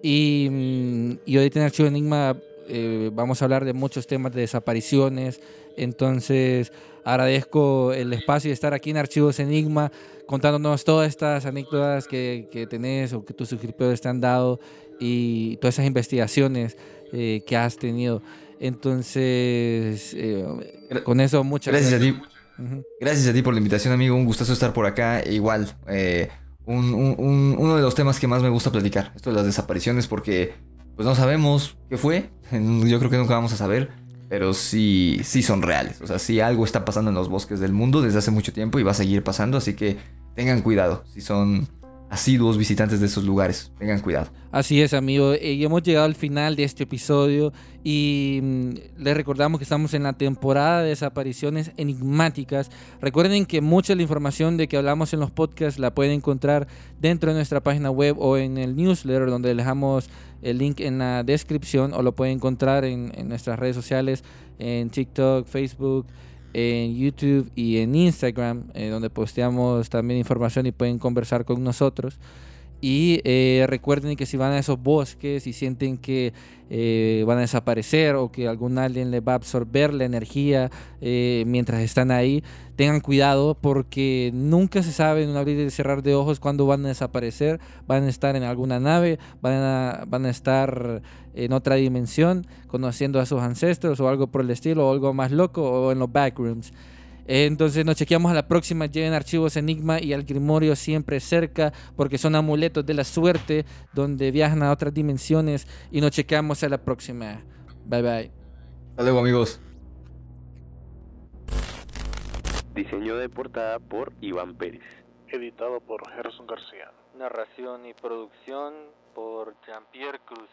Y, mm, y ahorita en Archivo Enigma eh, vamos a hablar de muchos temas de desapariciones. Entonces agradezco el espacio de estar aquí en Archivos Enigma contándonos todas estas anécdotas que, que tenés o que tus suscriptores te han dado y todas esas investigaciones eh, que has tenido. Entonces, eh, con eso muchas Gracias a ti. Gracias a ti por la invitación, amigo. Un gustazo estar por acá. E igual, eh, un- uno de los temas que más me gusta platicar. Esto de las desapariciones, porque pues no sabemos qué fue. Yo creo que nunca vamos a saber. Pero sí, sí son reales. O sea, sí algo está pasando en los bosques del mundo desde hace mucho tiempo y va a seguir pasando. Así que tengan cuidado. Si son asiduos visitantes de esos lugares, tengan cuidado. Así es, amigo. Eh, Y hemos llegado al final de este episodio y mm, les recordamos que estamos en la temporada de desapariciones enigmáticas. Recuerden que mucha la información de que hablamos en los podcasts la pueden encontrar dentro de nuestra página web o en el newsletter donde dejamos el link en la descripción o lo pueden encontrar en, en nuestras redes sociales, en TikTok, Facebook, en YouTube y en Instagram, eh, donde posteamos también información y pueden conversar con nosotros. Y eh, recuerden que si van a esos bosques y sienten que eh, van a desaparecer o que algún alien les va a absorber la energía eh, mientras están ahí, tengan cuidado porque nunca se sabe en un abrir y cerrar de ojos cuándo van a desaparecer. Van a estar en alguna nave, van a, van a estar en otra dimensión conociendo a sus ancestros o algo por el estilo o algo más loco o en los backrooms. Entonces nos chequeamos a la próxima. Lleven archivos Enigma y al Grimorio siempre cerca porque son amuletos de la suerte donde viajan a otras dimensiones. Y nos chequeamos a la próxima. Bye bye. Hasta luego, amigos. Diseño de portada por Iván Pérez. Editado por Gerson García. Narración y producción por Jean-Pierre Cruz.